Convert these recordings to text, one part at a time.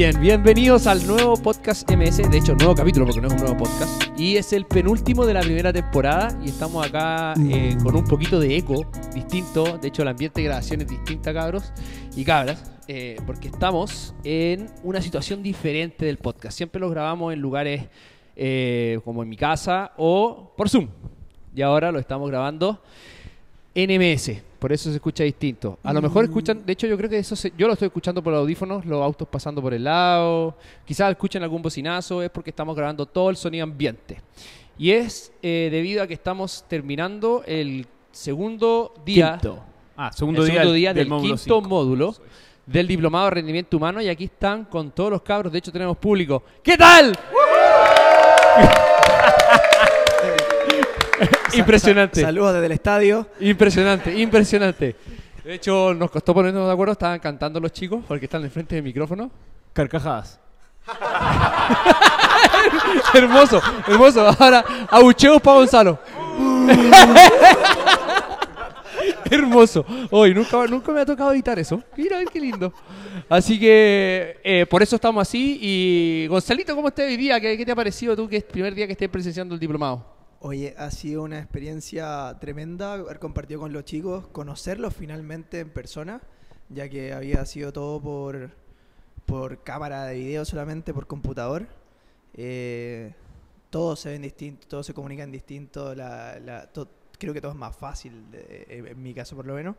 Bien, bienvenidos al nuevo podcast MS, de hecho nuevo capítulo porque no es un nuevo podcast, y es el penúltimo de la primera temporada y estamos acá eh, con un poquito de eco distinto, de hecho el ambiente de grabación es distinta cabros y cabras, eh, porque estamos en una situación diferente del podcast, siempre los grabamos en lugares eh, como en mi casa o por Zoom, y ahora lo estamos grabando NMS, por eso se escucha distinto. A lo mejor escuchan, de hecho yo creo que eso se- yo lo estoy escuchando por audífonos, los autos pasando por el lado, quizás escuchen algún bocinazo, es porque estamos grabando todo el sonido ambiente. Y es eh, debido a que estamos terminando el segundo día, Quinto. Ah, el segundo, segundo día, día del, módulo quinto cinco. módulo del Diplomado de Rendimiento Humano y aquí están con todos los cabros, de hecho tenemos público. ¿Qué tal? Impresionante. Saludos desde el estadio. Impresionante, impresionante. De hecho, nos costó ponernos de acuerdo, estaban cantando los chicos porque están enfrente del micrófono. Carcajadas. hermoso, hermoso. Ahora, abucheos para Gonzalo. hermoso. Hoy nunca, nunca me ha tocado editar eso. Mira, a ver qué lindo. Así que eh, por eso estamos así. Y Gonzalito, ¿cómo estás hoy día? ¿Qué, qué te ha parecido tú que es el primer día que estés presenciando el diplomado? Oye, ha sido una experiencia tremenda haber compartido con los chicos, conocerlos finalmente en persona, ya que había sido todo por, por cámara de video solamente, por computador. Eh, todos se ven distintos, todos se comunican distinto, la, la- creo que todo es más fácil, de- en mi caso por lo menos.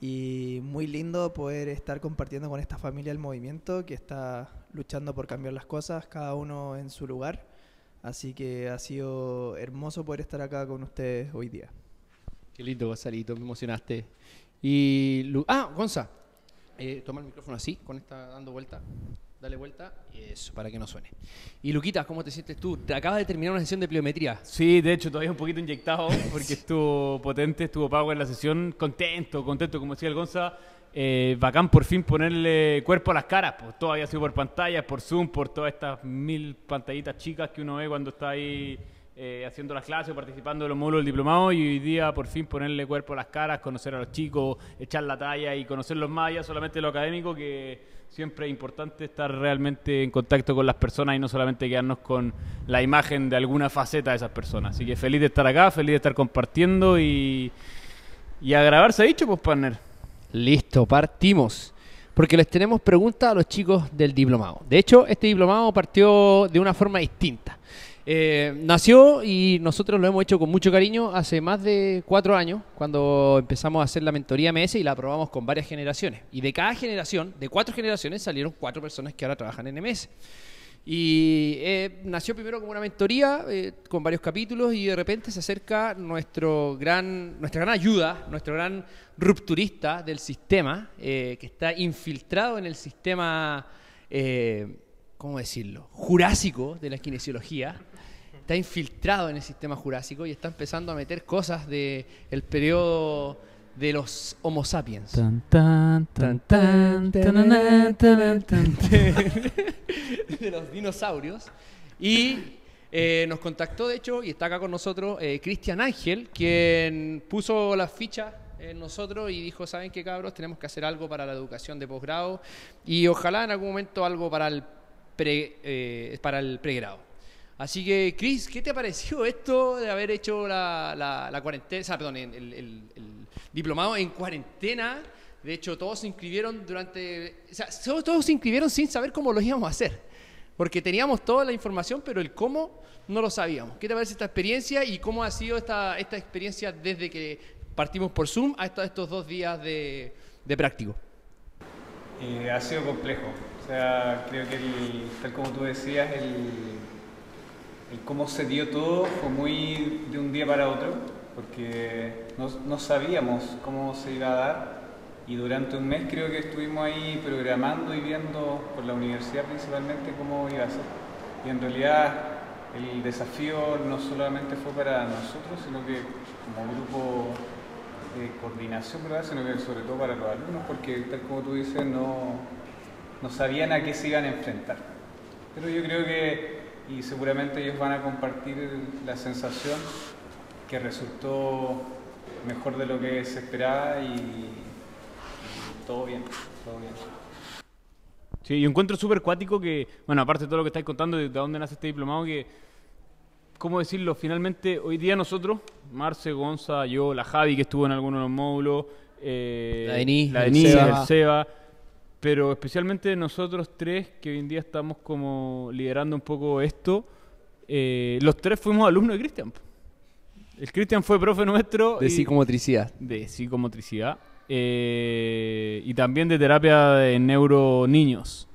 Y muy lindo poder estar compartiendo con esta familia del movimiento que está luchando por cambiar las cosas, cada uno en su lugar. Así que ha sido hermoso poder estar acá con ustedes hoy día. Qué lindo, Gonzalito, me emocionaste. Y. Lu- ah, Gonza. Eh, toma el micrófono así, con esta dando vuelta. Dale vuelta. Eso, para que no suene. Y Luquita, ¿cómo te sientes tú? Te acabas de terminar una sesión de pliometría. Sí, de hecho todavía un poquito inyectado porque estuvo potente, estuvo power la sesión. Contento, contento, como decía el Gonza. Eh, bacán por fin ponerle cuerpo a las caras. Pues todo sido por pantallas, por Zoom, por todas estas mil pantallitas chicas que uno ve cuando está ahí eh, haciendo las clases o participando de los módulos del diplomado. Y hoy día por fin ponerle cuerpo a las caras, conocer a los chicos, echar la talla y conocerlos más allá solamente lo académico que siempre es importante estar realmente en contacto con las personas y no solamente quedarnos con la imagen de alguna faceta de esas personas. Así que feliz de estar acá, feliz de estar compartiendo y, y a grabar se ha dicho, pues, partner. Listo, partimos. Porque les tenemos preguntas a los chicos del diplomado. De hecho, este diplomado partió de una forma distinta. Eh, nació y nosotros lo hemos hecho con mucho cariño hace más de cuatro años, cuando empezamos a hacer la mentoría MS y la aprobamos con varias generaciones. Y de cada generación, de cuatro generaciones, salieron cuatro personas que ahora trabajan en MS. Y eh, nació primero como una mentoría eh, con varios capítulos y de repente se acerca nuestro gran, nuestra gran ayuda, nuestro gran rupturista del sistema, eh, que está infiltrado en el sistema, eh, ¿cómo decirlo?, jurásico de la kinesiología. Está infiltrado en el sistema jurásico y está empezando a meter cosas del el periodo de los Homo sapiens. Tan, tan, Tan, tan, tanana, tanan, tan, de los dinosaurios. Y eh, nos contactó, de hecho, y está acá con nosotros eh, Cristian Ángel, quien puso las fichas en nosotros y dijo, ¿saben qué cabros? Tenemos que hacer algo para la educación de posgrado y ojalá en algún momento algo para el, pre- eh, para el pregrado. Así que, Chris, ¿qué te ha parecido esto de haber hecho la, la, la cuarentena, perdón, el, diplomado en cuarentena? De hecho, todos se inscribieron durante, o sea, todos todos se inscribieron sin saber cómo lo íbamos a hacer. Porque teníamos toda la información, pero el cómo no lo sabíamos. ¿Qué te parece esta experiencia y cómo ha sido esta, esta experiencia desde que partimos por Zoom hasta estos dos días de, de práctico? Eh, ha sido complejo. O sea, creo que el- tal como tú decías, el, el cómo se dio todo fue muy de un día para otro, porque no, no sabíamos cómo se iba a dar y durante un mes creo que estuvimos ahí programando y viendo por la universidad principalmente cómo iba a ser. Y en realidad el desafío no solamente fue para nosotros, sino que como grupo de coordinación, ¿verdad? sino que sobre todo para los alumnos, porque tal como tú dices, no, no sabían a qué se iban a enfrentar. Pero yo creo que, y seguramente ellos van a compartir la sensación que resultó mejor de lo que se esperaba y, y todo bien, todo bien. Sí, yo encuentro súper cuático que, bueno, aparte de todo lo que estáis contando, de, de dónde nace este diplomado, que, ¿cómo decirlo? Finalmente, hoy día nosotros, Marce, Gonza, yo, la Javi, que estuvo en algunos de los módulos, eh, La Denis, la el Denis, Seba. el Seba, pero especialmente nosotros tres, que hoy en día estamos como liderando un poco esto, eh, los tres fuimos alumnos de Cristian. El Cristian fue profe nuestro. De y- psicomotricidad. de psicomotricidad eh, y también de terapia de neuro niños.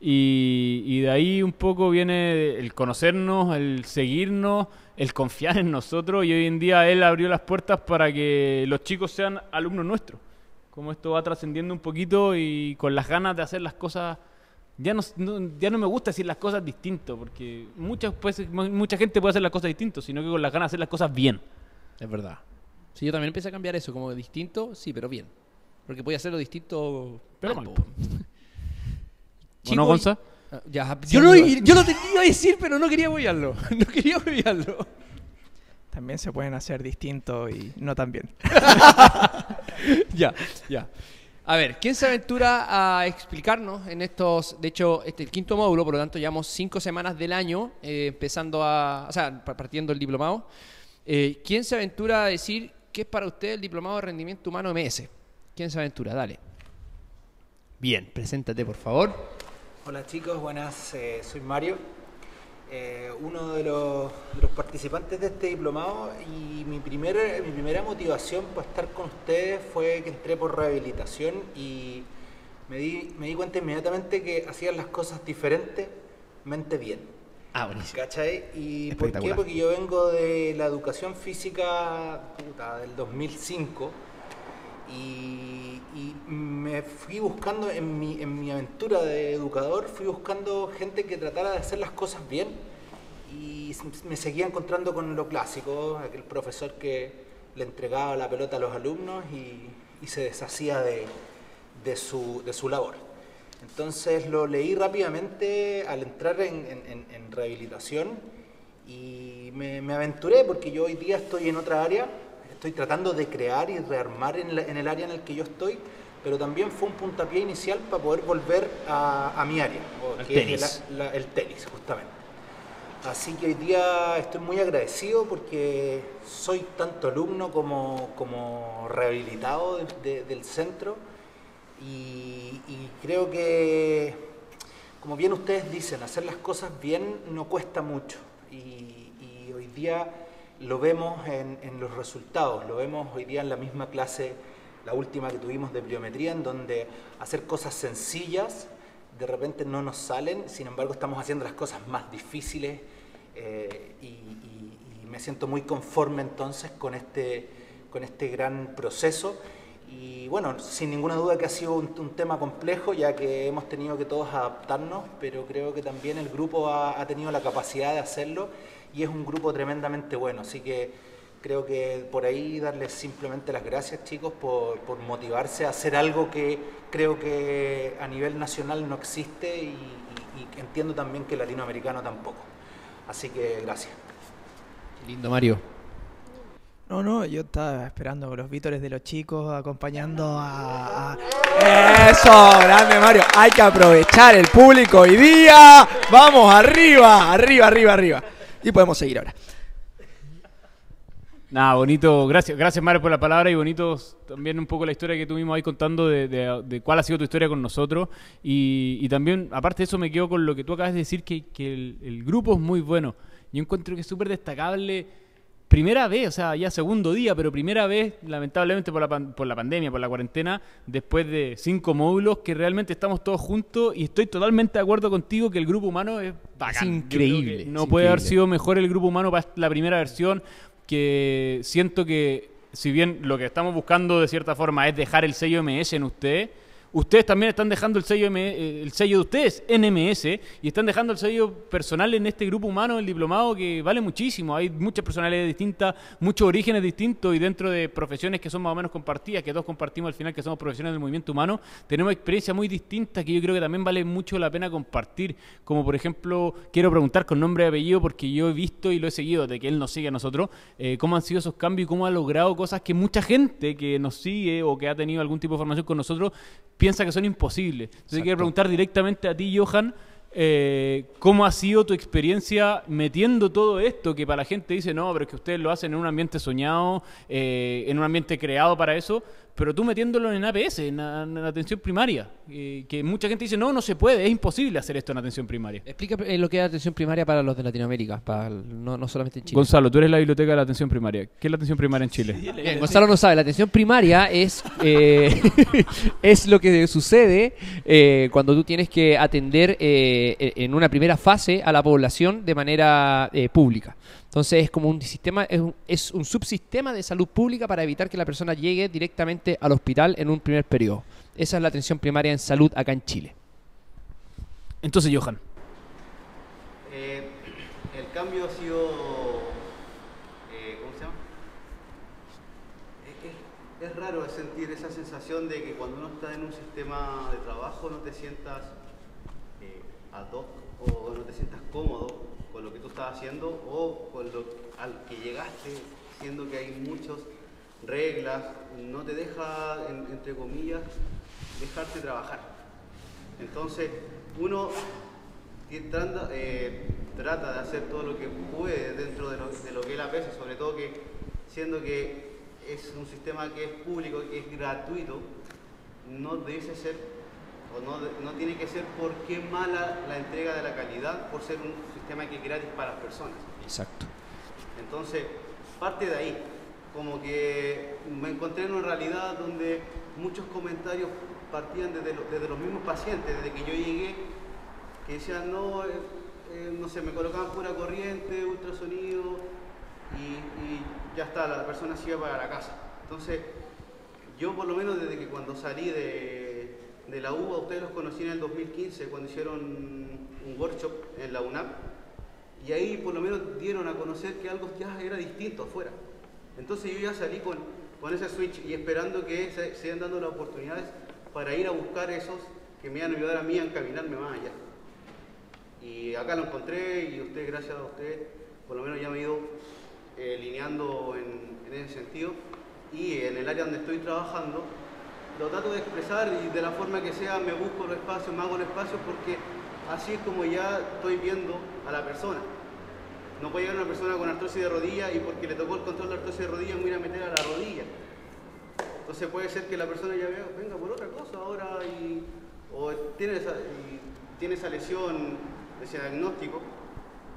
Y, y de ahí un poco viene el conocernos, el seguirnos, el confiar en nosotros y hoy en día él abrió las puertas para que los chicos sean alumnos nuestros. Como esto va trascendiendo un poquito y con las ganas de hacer las cosas... Ya no, no- ya no me gusta decir las cosas distinto, porque muchas, pues, mucha gente puede hacer las cosas distinto, sino que con las ganas de hacer las cosas bien. Es verdad. Sí, yo también empecé a cambiar eso, como distinto, sí, pero bien. Porque podía hacerlo distinto, Pero mal, mal, po. ¿O Chico, no, Gonza? Ah, Ya, yo, lo, amigo. yo lo tenía a decir, pero no quería apoyarlo. No quería apoyarlo. También se pueden hacer distintos y no tan bien. ya, ya. A ver, ¿quién se aventura a explicarnos en estos, de hecho, este es el quinto módulo, por lo tanto llevamos cinco semanas del año eh, empezando a, o sea, pa- partiendo el diplomado. Eh, ¿Quién se aventura a decir qué es para usted el diplomado de rendimiento humano MS? ¿Quién se aventura? Dale. Bien, preséntate, por favor. Hola chicos, buenas, eh, soy Mario, eh, uno de los, de los participantes de este diplomado y mi, primer, mi primera motivación para estar con ustedes fue que entré por rehabilitación y me di, me di cuenta inmediatamente que hacían las cosas diferentemente bien. Ah, buenísimo. ¿Cachai? ¿Y por qué? Porque yo vengo de la educación física puta, del 2005 y, y me fui buscando en mi, en mi aventura de educador, fui buscando gente que tratara de hacer las cosas bien y me seguía encontrando con lo clásico, aquel profesor que le entregaba la pelota a los alumnos y, se deshacía de, de su, de su labor. Entonces lo leí rápidamente al entrar en, en- en- en rehabilitación y me, me aventuré porque yo hoy día estoy en otra área, estoy tratando de crear y rearmar en, la- en el área en el que yo estoy, pero también fue un puntapié inicial para poder volver a, a mi área, Al que es tenis. la- el tenis, justamente. Así que hoy día estoy muy agradecido porque soy tanto alumno como, como rehabilitado de- de- del centro y, y creo que, como bien ustedes dicen, hacer las cosas bien no cuesta mucho y, y hoy día lo vemos en, en los resultados, lo vemos hoy día en la misma clase, la última que tuvimos de biometría, en donde hacer cosas sencillas de repente no nos salen, sin embargo estamos haciendo las cosas más difíciles eh, y, y- y me siento muy conforme entonces con este, con este gran proceso. Y bueno, sin ninguna duda que ha sido un, un tema complejo, ya que hemos tenido que todos adaptarnos, pero creo que también el grupo ha, ha tenido la capacidad de hacerlo y es un grupo tremendamente bueno. Así que creo que por ahí darles simplemente las gracias chicos por, por motivarse a hacer algo que creo que a nivel nacional no existe y, y- y entiendo también que latinoamericano tampoco. Así que gracias. Lindo, Mario. No, no, yo estaba esperando los vítores de los chicos, acompañando a, a- Eso, grande Mario. Hay que aprovechar el público hoy día. Vamos, arriba, arriba, arriba, arriba. Y podemos seguir ahora. Nada, bonito, gracias, gracias Mario por la palabra y bonito también un poco la historia que tuvimos ahí contando de, de- cuál ha sido tu historia con nosotros y, y también, aparte de eso, me quedo con lo que tú acabas de decir, que, que el, el grupo es muy bueno. Yo encuentro que es súper destacable, primera vez, o sea, ya segundo día, pero primera vez, lamentablemente por la, pan- por la pandemia, por la cuarentena, después de cinco módulos, que realmente estamos todos juntos y estoy totalmente de acuerdo contigo que el grupo humano es bacán. Que increíble, No es puede haber sido mejor el grupo humano para la primera versión que siento que si bien lo que estamos buscando de cierta forma es dejar el sello MS en usted, ustedes también están dejando el sello, eh, el sello de ustedes en MS y están dejando el sello personal en este grupo humano, el diplomado, que vale muchísimo. Hay muchas personalidades distintas, muchos orígenes distintos y dentro de profesiones que son más o menos compartidas, que todos compartimos al final, que somos profesionales del movimiento humano, tenemos experiencias muy distintas que yo creo que también vale mucho la pena compartir. Como por ejemplo, quiero preguntar con nombre y apellido porque yo he visto y lo he seguido de que él nos sigue a nosotros, eh, cómo han sido esos cambios y cómo ha logrado cosas que mucha gente que nos sigue o que ha tenido algún tipo de formación con nosotros piensa que son imposibles. Entonces Exacto. quiero preguntar directamente a ti, Johan, eh, ¿cómo ha sido tu experiencia metiendo todo esto que para la gente dice, no, pero es que ustedes lo hacen en un ambiente soñado, eh, en un ambiente creado para eso, pero tú metiéndolo en APS, en, atención primaria, eh, que mucha gente dice, no, no se puede, es imposible hacer esto en atención primaria. Explica eh, lo que es atención primaria para los de Latinoamérica, para el- no, no solamente en Chile. Gonzalo, tú eres la biblioteca de la atención primaria. ¿Qué es la atención primaria en Chile? Bien, Gonzalo no sabe, la atención primaria es, eh, es lo que sucede eh, cuando tú tienes que atender eh, en una primera fase a la población de manera eh, pública. Entonces es como un sistema, es un, es un subsistema de salud pública para evitar que la persona llegue directamente al hospital en un primer periodo. Esa es la atención primaria en salud acá en Chile. Entonces, Johan, Eh, el cambio ha sido. eh, ¿Cómo se llama? Es, es- es raro sentir esa sensación de que cuando uno está en un sistema de trabajo no te sientas eh, ad hoc o no te sientas cómodo con lo que tú estás haciendo o con lo al que llegaste, siendo que hay muchas reglas, no te deja, en- entre comillas, dejarte trabajar. Entonces, uno trata, eh, trata de hacer todo lo que puede dentro de lo, que él aprecie, sobre todo que siendo que es un sistema que es público, que es gratuito, no debe ser o no, no tiene que ser porque mala la entrega de la calidad por ser un sistema que es gratis para las personas. Exacto. Entonces, parte de ahí. Como que me encontré en una realidad donde muchos comentarios partían desde, lo- desde los mismos pacientes, desde que yo llegué, que decían, no, eh, eh, no sé, me colocaban pura corriente, ultrasonido, y, y ya está, la persona se iba para la casa. Entonces, yo por lo menos desde que cuando salí de, de la UBA, ustedes los conocí en el 2015, cuando hicieron un workshop en la UNAP, y ahí por lo menos dieron a conocer que algo ya era distinto afuera. Entonces yo ya salí con, con ese switch y esperando que se sigan dando las oportunidades para ir a buscar esos que me iban a ayudar a mí a encaminarme más allá. Y acá lo encontré y usted, gracias a usted, por lo menos ya me he ido eh, lineando en ese sentido. Y en el área donde estoy trabajando, lo trato de expresar y de la forma que sea me busco los espacios, me hago los espacios porque así es como ya estoy viendo a la persona. No puede llegar una persona con artrosis de rodilla y porque le tocó el control de artrosis de rodilla me voy a meter a la rodilla. Entonces puede ser que la persona ya vea, venga por otra cosa ahora y, o tiene esa, tiene esa lesión, ese diagnóstico,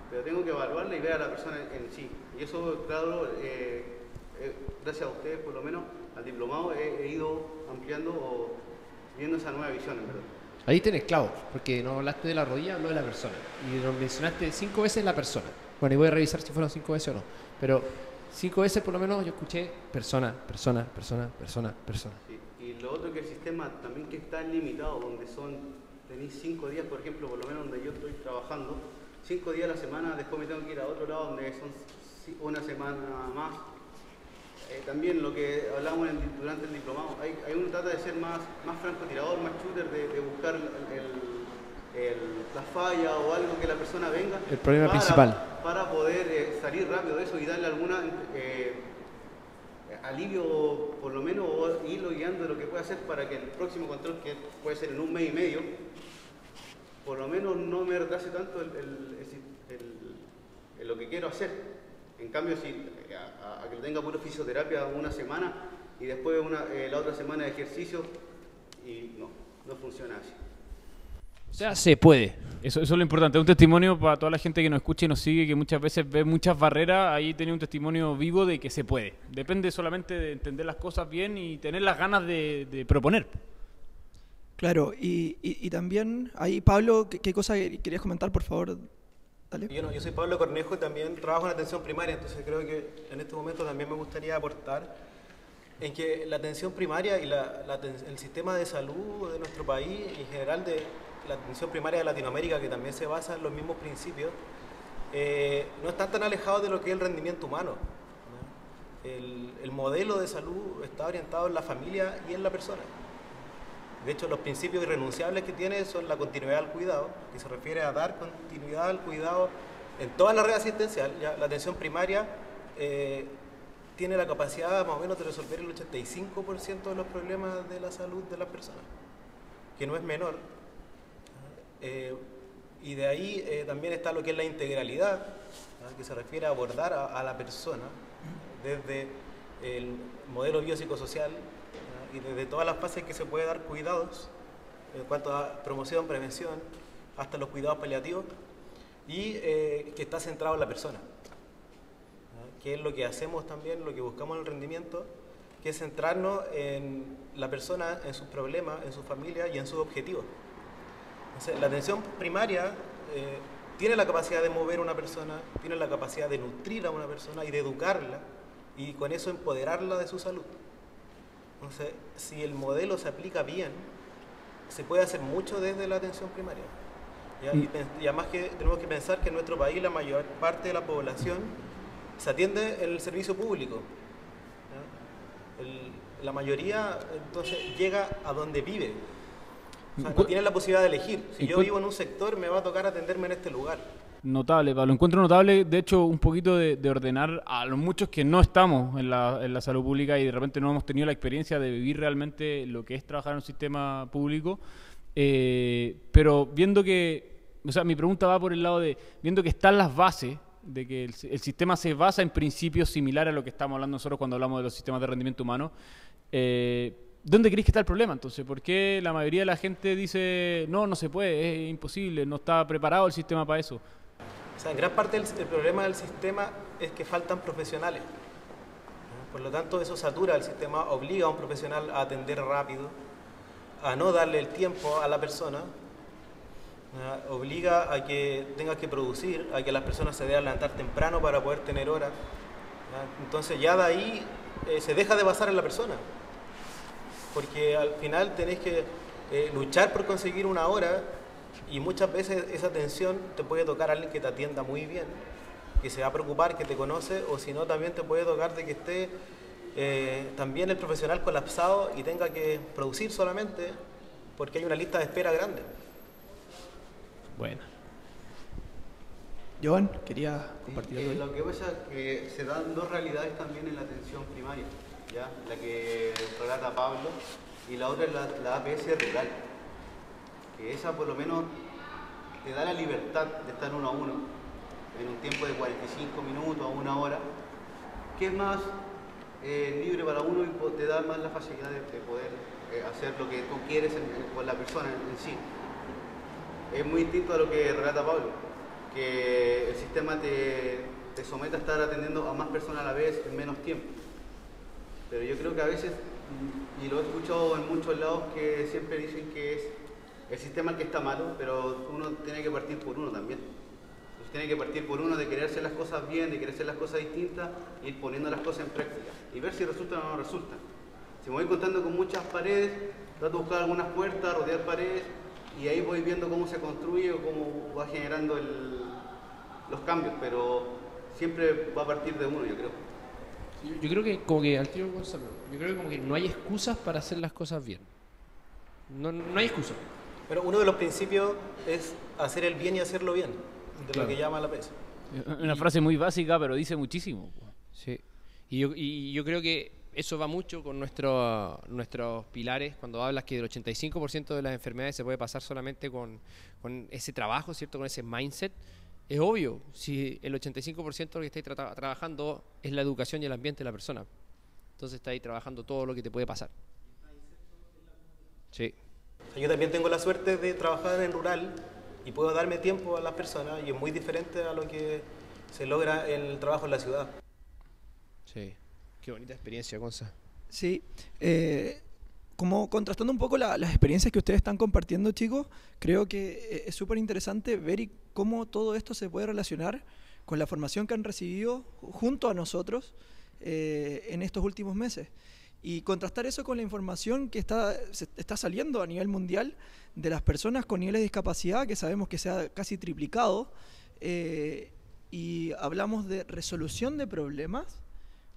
pero tengo que evaluarla y ver a la persona en sí. Y eso, claro, eh, eh, gracias a ustedes por lo menos, al diplomado, he ido ampliando o viendo esa nueva visión, en verdad. Ahí tenés clavo, porque no hablaste de la rodilla, habló de la persona. Y nos mencionaste cinco veces la persona. Bueno, y voy a revisar si fueron cinco veces o no. Pero cinco veces por lo menos yo escuché persona, persona, persona, persona, persona. Sí, Y lo otro que el sistema también que está limitado, donde son, tenéis cinco días, por ejemplo, por lo menos donde yo estoy trabajando, cinco días a la semana, después me tengo que ir a otro lado donde son una semana más. Eh, también lo que hablamos en el- durante el diplomado, hay, hay uno trata de ser más, más francotirador, más shooter, de, de buscar el- el- el- la falla o algo que la persona venga. El problema para- principal. Para poder eh, salir rápido de eso y darle alguna eh, alivio, por lo menos, o irlo guiando de lo que puede hacer para que el próximo control, que puede ser en un mes y medio, por lo menos no me retrase tanto el, lo que quiero hacer. En cambio, si a, a- a que lo tenga puro fisioterapia una semana y después una, eh, la otra semana de ejercicio, y no, no funciona así. O sea, se puede. Eso, eso es lo importante. Un testimonio para toda la gente que nos escucha y nos sigue, que muchas veces ve muchas barreras. Ahí tenía un testimonio vivo de que se puede. Depende solamente de entender las cosas bien y tener las ganas de, de proponer. Claro, y, y- y también ahí, Pablo, ¿qué, qué cosa querías comentar, por favor? Yo, soy Pablo Cornejo y también trabajo en atención primaria, entonces creo que en este momento también me gustaría aportar en que la atención primaria y el sistema de salud de nuestro país, en general de la atención primaria de Latinoamérica, que también se basa en los mismos principios, eh, no están tan alejados de lo que es el rendimiento humano. ¿no? El, el modelo de salud está orientado en la familia y en la persona. De hecho, los principios irrenunciables que tiene son la continuidad al cuidado, que se refiere a dar continuidad al cuidado en toda la red asistencial. La atención primaria eh, tiene la capacidad más o menos de resolver el 85% de los problemas de la salud de las personas. que no es menor. Eh, y de ahí eh, también está lo que es la integralidad, que se refiere a abordar a, la persona desde el modelo biopsicosocial. Y desde todas las fases que se puede dar cuidados en cuanto a promoción, prevención, hasta los cuidados paliativos, y eh, que está centrado en la persona. Que es lo que hacemos también, lo que buscamos en el rendimiento, que es centrarnos en la persona, en sus problemas, en su familia y en sus objetivos. La atención primaria eh, tiene la capacidad de mover a una persona, tiene la capacidad de nutrir a una persona y de educarla y con eso empoderarla de su salud. Entonces, si el modelo se aplica bien, se puede hacer mucho desde la atención primaria. ¿ya? Y, además que tenemos que pensar que en nuestro país la mayor parte de la población se atiende en el servicio público. la mayoría entonces llega a donde vive. O sea, no tiene la posibilidad de elegir. Si yo vivo en un sector, me va a tocar atenderme en este lugar. Notable, Pablo. Encuentro notable, de hecho, un poquito de, de ordenar a los muchos que no estamos en la, en la salud pública y de repente no hemos tenido la experiencia de vivir realmente lo que es trabajar en un sistema público. Eh, pero viendo que, o sea, mi pregunta va por el lado de, viendo que están las bases, de que el, sistema se basa en principios similares a lo que estamos hablando nosotros cuando hablamos de los sistemas de rendimiento humano, eh, ¿dónde creéis que está el problema entonces? ¿Por qué la mayoría de la gente dice, no, no se puede, es imposible, no está preparado el sistema para eso? Sea, en gran parte el, problema del sistema es que faltan profesionales. Por lo tanto, eso satura el sistema, obliga a un profesional a atender rápido, a no darle el tiempo a la persona, obliga a que tenga que producir, a que las personas se deban levantar temprano para poder tener horas. Entonces ya de ahí eh, se deja de basar en la persona, porque al final tenés que eh, luchar por conseguir una hora y muchas veces esa atención te puede tocar a alguien que te atienda muy bien, que se va a preocupar, que te conoce, o si no también te puede tocar de que esté eh, también el profesional colapsado y tenga que producir solamente porque hay una lista de espera grande. Bueno. Joan, quería compartir Eh, algo. ahí? lo que pasa es que se dan dos realidades también en la atención primaria, ¿ya? la que relata Pablo y la otra es la, la APS rural, que esa por lo menos te da la libertad de estar uno a uno en un tiempo de 45 minutos a una hora, que es más eh, libre para uno y te da más la facilidad de, de poder eh, hacer lo que tú quieres con la persona en- sí es muy distinto a lo que relata Pablo, que el sistema te, te somete a estar atendiendo a más personas a la vez en menos tiempo. Pero yo creo que a veces, y lo he escuchado en muchos lados, que siempre dicen que es el sistema que está malo, pero uno tiene que partir por uno también. Tiene que partir por uno de querer hacer las cosas bien, de querer hacer las cosas distintas, y ir poniendo las cosas en práctica y ver si resultan o no resultan. Si me voy contando con muchas paredes, trato de buscar algunas puertas, rodear paredes, y ahí voy viendo cómo se construye o cómo va generando los cambios, pero siempre va a partir de uno, yo creo. Yo, creo que, como que, al tiro Gonzalo, yo creo que como que no hay excusas para hacer las cosas bien. No, no hay excusa. Pero uno de los principios es hacer el bien y hacerlo bien, de Claro. lo que llama la PES. Una frase muy básica, pero dice muchísimo. Sí. Y yo, y yo creo que eso va mucho con nuestro, nuestros pilares, cuando hablas que el 85% de las enfermedades se puede pasar solamente con, con ese trabajo, ¿cierto? Con ese mindset. Es obvio, si el 85% de lo que estáis trata- trabajando es la educación y el ambiente de la persona. Entonces estáis trabajando todo lo que te puede pasar. Sí. Yo también tengo la suerte de trabajar en rural y puedo darme tiempo a las personas y es muy diferente a lo que se logra en el trabajo en la ciudad. Sí. Qué bonita experiencia, Gonza. Sí, eh, como contrastando un poco la- las experiencias que ustedes están compartiendo, chicos, creo que eh, es súper interesante ver y cómo todo esto se puede relacionar con la formación que han recibido junto a nosotros eh, en estos últimos meses. Y contrastar eso con la información que está, se- está saliendo a nivel mundial de las personas con niveles de discapacidad, que sabemos que se ha casi triplicado, eh, y hablamos de resolución de problemas,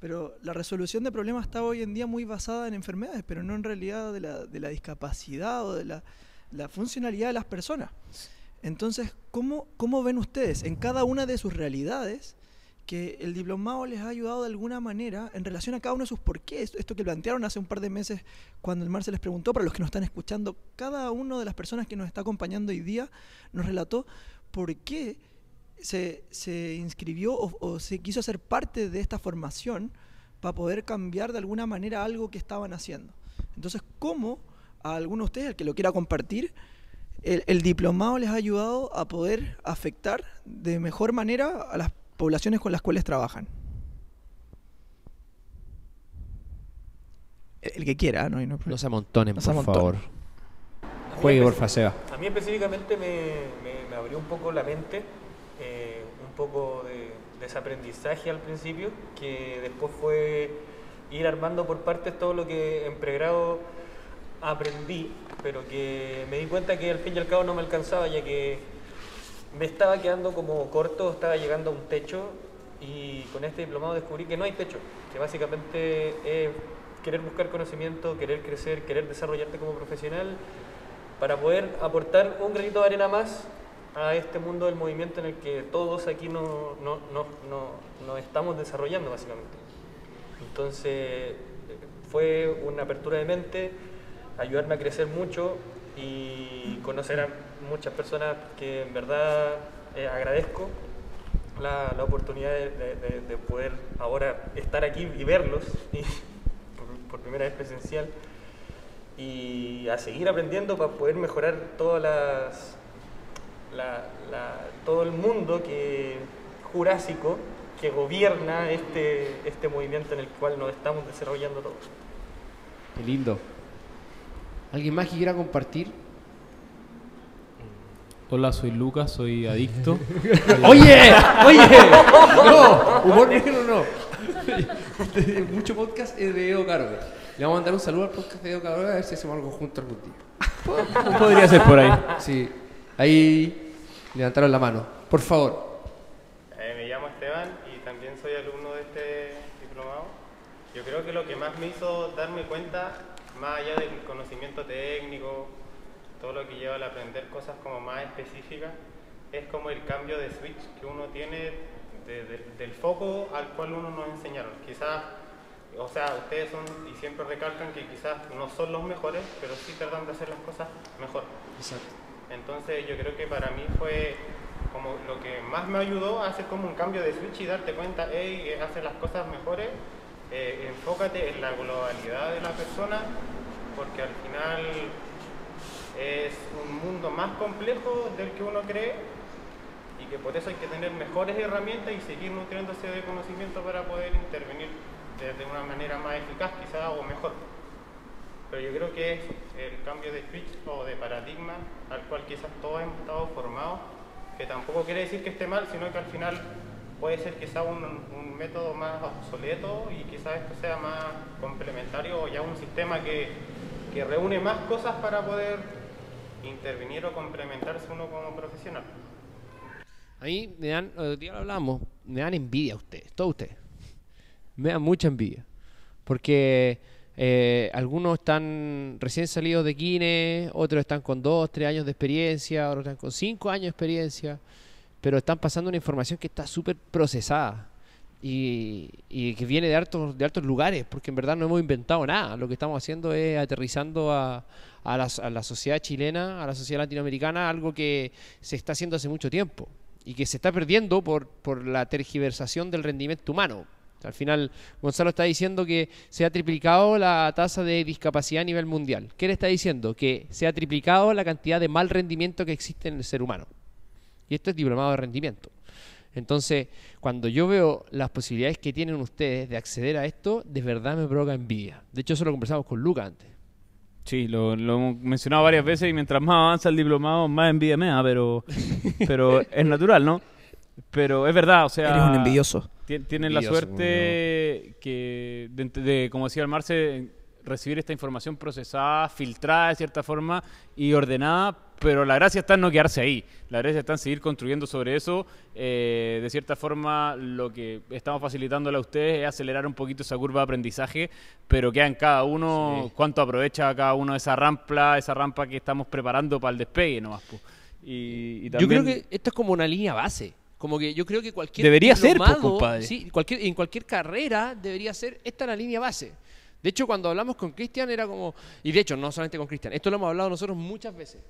pero la resolución de problemas está hoy en día muy basada en enfermedades, pero no en realidad de la, de la discapacidad o de la, la funcionalidad de las personas. Entonces, ¿cómo, ¿cómo ven ustedes en cada una de sus realidades que el diplomado les ha ayudado de alguna manera en relación a cada uno de sus porqués. Esto que plantearon hace un par de meses cuando el Mar se les preguntó, para los que nos están escuchando, cada una de las personas que nos está acompañando hoy día nos relató por qué se, se inscribió o, se quiso hacer parte de esta formación para poder cambiar de alguna manera algo que estaban haciendo. Entonces, ¿cómo a alguno de ustedes, el que lo quiera compartir, el, el diplomado les ha ayudado a poder afectar de mejor manera a las poblaciones con las cuales trabajan? El, el que quiera, no, no No se amontonen, No se por amontonen. favor. A mí Juegue, porfa, Seba. A mí específicamente me, me- me abrió un poco la mente, eh, un poco de desaprendizaje al principio, que después fue ir armando por partes todo lo que en pregrado aprendí, pero que me di cuenta que al fin y al cabo no me alcanzaba, ya que me estaba quedando como corto, estaba llegando a un techo y con este diplomado descubrí que no hay techo, que básicamente es querer buscar conocimiento, querer crecer, querer desarrollarte como profesional para poder aportar un granito de arena más a este mundo del movimiento en el que todos aquí no, no, no, no- nos estamos desarrollando básicamente. Entonces fue una apertura de mente, ayudarme a crecer mucho y conocer a muchas personas que en verdad eh, agradezco la, la oportunidad de, de- de- de poder ahora estar aquí y verlos y por, por primera vez presencial y a seguir aprendiendo para poder mejorar todas las la- la- todo el mundo que jurásico que gobierna este, este movimiento en el cual nos estamos desarrollando todos. Qué lindo. ¿Alguien más que quiera compartir? Hola, soy Lucas, soy adicto. ¡Oye! ¡Oye! No, humor negro no. Mucho podcast es de Edo Caroga. Le vamos a mandar un saludo al podcast de Edo Caroga a ver si hacemos algo juntos algún día. Podría ser por ahí. Sí. Ahí levantaron la mano. Por favor. Eh, me llamo Esteban y también soy alumno de este diplomado. Yo creo que lo que más me hizo darme cuenta, más allá del conocimiento técnico, todo lo que lleva al aprender cosas como más específicas, es como el cambio de switch que uno tiene de- de- del foco al cual uno nos enseñaron. Quizás, o sea, ustedes son y siempre recalcan que quizás no son los mejores, pero sí tratan de hacer las cosas mejor. Exacto. Entonces yo creo que para mí fue como lo que más me ayudó a hacer como un cambio de switch y darte cuenta, hey, hacer las cosas mejores, eh, enfócate en la globalidad de la persona, porque al final es un mundo más complejo del que uno cree y que por eso hay que tener mejores herramientas y seguir nutriéndose de conocimiento para poder intervenir de, una manera más eficaz quizá o mejor. Pero yo creo que el cambio de switch o de paradigma al cual quizás todos hemos estado formados, que tampoco quiere decir que esté mal, sino que al final puede ser quizá un, un método más obsoleto y quizás esto sea más complementario o ya un sistema que, que reúne más cosas para poder intervenir o complementarse uno como profesional. A me dan, día lo hablamos, me dan envidia ustedes, todos ustedes. Me dan mucha envidia. Porque eh, algunos están recién salidos de kine, otros están con dos, tres años de experiencia, otros están con cinco años de experiencia, pero están pasando una información que está súper procesada y, que viene de hartos, de hartos lugares, porque en verdad no hemos inventado nada. Lo que estamos haciendo es aterrizando a, a la, a la sociedad chilena, a la sociedad latinoamericana, algo que se está haciendo hace mucho tiempo y que se está perdiendo por, por la tergiversación del rendimiento humano. Al final, Gonzalo está diciendo que se ha triplicado la tasa de discapacidad a nivel mundial. ¿Qué le está diciendo? Que se ha triplicado la cantidad de mal rendimiento que existe en el ser humano. Y esto es diplomado de rendimiento. Entonces, cuando yo veo las posibilidades que tienen ustedes de acceder a esto, de verdad me provoca envidia. De hecho, eso lo conversamos con Luca antes. Sí, lo, lo hemos mencionado varias veces y mientras más avanza el diplomado, más envidia me da, pero, pero es natural, ¿no? Pero es verdad, o sea... Eres un envidioso. ti- Tienen la suerte que, de, de, como decía el Marce, recibir esta información procesada, filtrada de cierta forma y ordenada, pero la gracia está en no quedarse ahí. La gracia está en seguir construyendo sobre eso. Eh, de cierta forma, lo que estamos facilitándole a ustedes es acelerar un poquito esa curva de aprendizaje, pero queda en cada uno Sí. cuánto aprovecha cada uno esa rampa, esa rampa que estamos preparando para el despegue nomás. Y, y Yo creo también- que esto es como una línea base. Como que yo creo que cualquier Debería ser, pues, diplomado, compadre. sí, cualquier, en cualquier carrera debería ser esta la línea base. De hecho, cuando hablamos con Cristian era como, y de hecho no solamente con Cristian, esto lo hemos hablado nosotros muchas veces.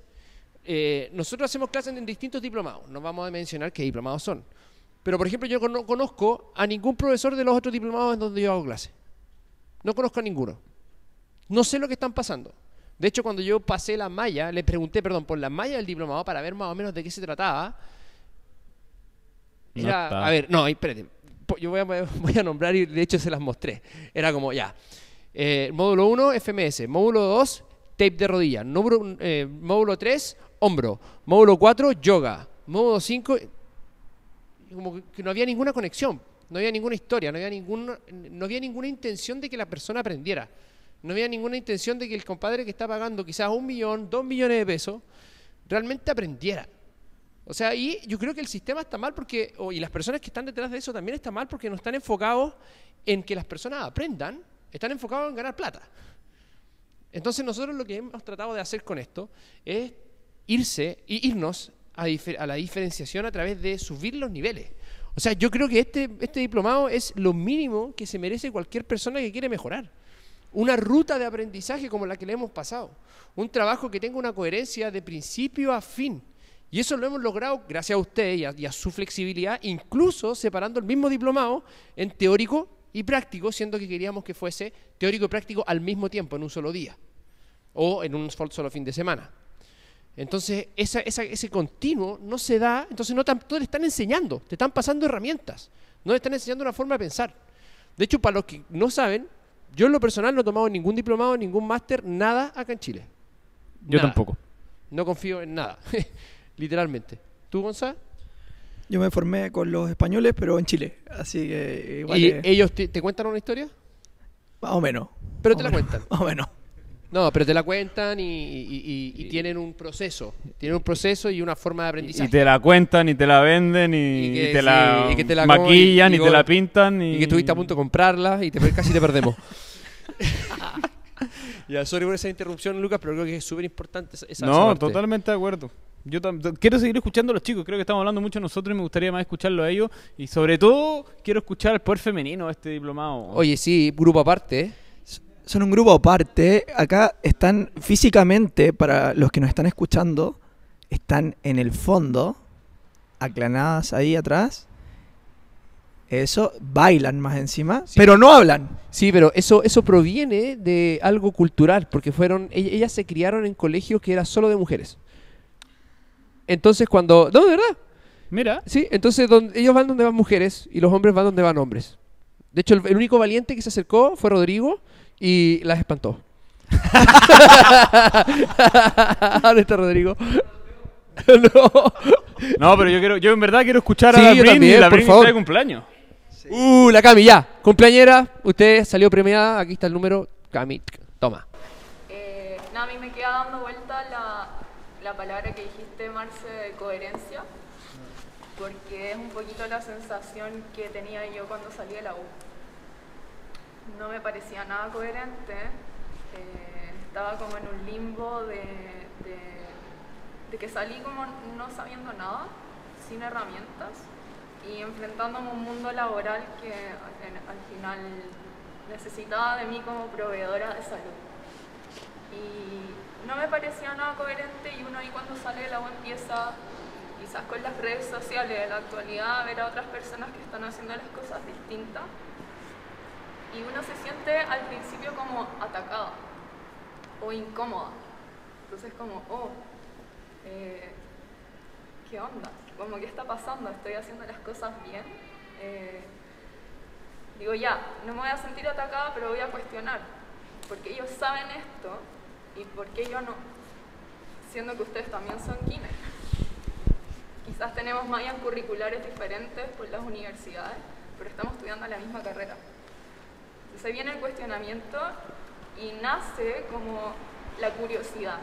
Eh, nosotros hacemos clases en distintos diplomados, no vamos a mencionar qué diplomados son. Pero, por ejemplo, yo no conozco a ningún profesor de los otros diplomados en donde yo hago clase. No conozco a ninguno. No sé lo que están pasando. De hecho, cuando yo pasé la malla, le pregunté, perdón, por la malla del diplomado para ver más o menos de qué se trataba. No Era, está. a ver, no, espérate. Yo voy a, voy a nombrar y de hecho se las mostré. Era como, ya. eh, módulo 1, FMS. Módulo 2, tape de rodilla. Módulo, eh, módulo 3, hombro. Módulo 4, yoga. Módulo 5, como que- no había ninguna conexión, no había ninguna historia, no había ninguna, no había ninguna intención de que la persona aprendiera. No había ninguna intención de que el compadre que está pagando quizás un millón, dos millones de pesos, realmente aprendiera. O sea, y yo creo que el sistema está mal porque, y las personas que están detrás de eso también están mal porque no están enfocados en que las personas aprendan, están enfocados en ganar plata. Entonces nosotros lo que hemos tratado de hacer con esto es irse y irnos a, a la diferenciación a través de subir los niveles. O sea, yo creo que este, este diplomado es lo mínimo que se merece cualquier persona que quiere mejorar. Una ruta de aprendizaje como la que le hemos pasado. Un trabajo que tenga una coherencia de principio a fin. Y eso lo hemos logrado gracias a usted y a, su flexibilidad, incluso separando el mismo diplomado en teórico y práctico, siendo que queríamos que fuese teórico y práctico al mismo tiempo, en un solo día, o en un sol- solo fin de semana. Entonces, esa- esa- ese continuo no se da, entonces no tanto le están enseñando, te están pasando herramientas, no le están enseñando una forma de pensar. De hecho, para los que no saben, yo en lo personal no he tomado ningún diplomado, ningún máster, nada acá en Chile. Yo Nada. tampoco. No confío en nada, literalmente. ¿Tú, Gonzalo? Yo me formé con los españoles, pero en Chile. Así que igual ¿Y ellos te, te cuentan una historia? más o menos. Pero Más te la menos, cuentan. Más o menos. No, pero te la cuentan y, y- y- y tienen un proceso. Tienen un proceso y una forma de aprendizaje. Y te la cuentan, y te la venden, y, que te sí, la que te la maquillan, y- te la pintan. Y, Y que estuviste a punto de comprarla y te, casi te perdemos. ya, sorry por esa interrupción, Lucas, pero creo que es súper importante esa, esa No, parte. totalmente de acuerdo. Yo quiero seguir escuchando a los chicos, creo que estamos hablando mucho nosotros y me gustaría más escucharlo a ellos. Y sobre todo, quiero escuchar al poder femenino de este diplomado. Oye, sí, grupo aparte. ¿eh? Son un grupo aparte. Acá están físicamente, para los que nos están escuchando, están en el fondo, aclanadas ahí atrás. Eso, bailan más encima, Sí. pero no hablan. Sí, pero eso, eso proviene de algo cultural, porque fueron, ell- ellas se criaron en colegios que era solo de mujeres. Entonces cuando, no, de verdad, Mira, sí, entonces donde, ellos van donde van mujeres y los hombres van donde van hombres. De hecho, el, el único valiente que se acercó fue Rodrigo y las espantó. ¿Dónde está Rodrigo? no. no, pero yo quiero, yo en verdad quiero escuchar Sí, a la yo también, la por Britney favor. está de cumpleaños. Uh, la Cami, ya. Cumpleañera, usted salió premiada, aquí está el número. Cami, toma. Eh, a mí me queda dando vuelta la, la palabra que dijiste, Marce, de coherencia, porque es un poquito la sensación que tenía yo cuando salí de la U. No me parecía nada coherente, eh, estaba como en un limbo de, de- que salí como no sabiendo nada, sin herramientas y enfrentándome a un mundo laboral que al final necesitaba de mí como proveedora de salud. Y no me parecía nada coherente y uno ahí cuando sale de la U empieza quizás con las redes sociales de la actualidad a ver a otras personas que están haciendo las cosas distintas y uno se siente al principio como atacada o incómoda entonces como oh eh, ¿qué onda? como qué está pasando estoy haciendo las cosas bien Eh, digo ya no me voy a sentir atacada pero voy a cuestionar porque ellos saben esto y por qué yo no, siendo que ustedes también son kines. Quizás tenemos mallas curriculares diferentes por las universidades, pero estamos estudiando la misma carrera. Entonces viene el cuestionamiento y nace como la curiosidad.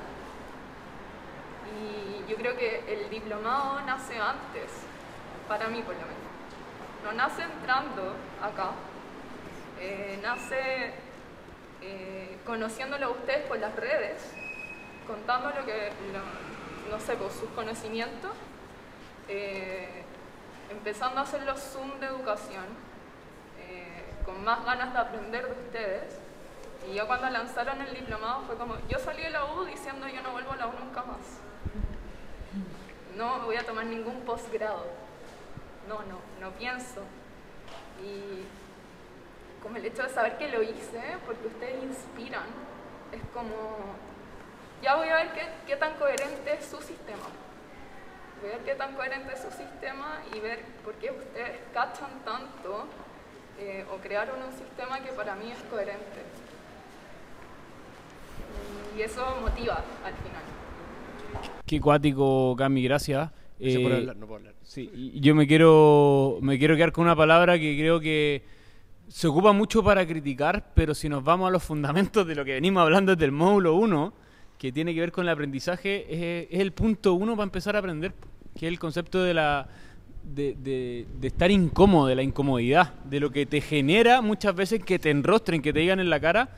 Y yo creo que el diplomado nace antes, para mí por lo menos. No nace entrando acá, eh, nace eh, conociéndolo a ustedes por las redes, contando lo que, no sé, sus conocimientos, eh, empezando a hacer los Zoom de educación, con más ganas de aprender de ustedes. Y ya cuando lanzaron el diplomado fue como, yo salí de la U diciendo yo no vuelvo a la U nunca más. No voy a tomar ningún posgrado. No, no, no pienso. Y como el hecho de saber que lo hice, porque ustedes inspiran, es como, ya voy a ver qué, qué tan coherente es su sistema. Voy a ver qué tan coherente es su sistema y ver por qué ustedes cachan tanto eh, o crearon un sistema que para mí es coherente. Y eso motiva al final. Qué cuático, Cami, gracias. No puedo Eh, hablar, no puedo hablar. Sí, yo me quiero, me quiero quedar con una palabra que creo que se ocupa mucho para criticar, pero si nos vamos a los fundamentos de lo que venimos hablando desde el módulo 1, que tiene que ver con el aprendizaje, es, es el punto uno para empezar a aprender, que es el concepto de la de, de- de estar incómodo, de la incomodidad, de lo que te genera muchas veces que te enrostren, que te digan en la cara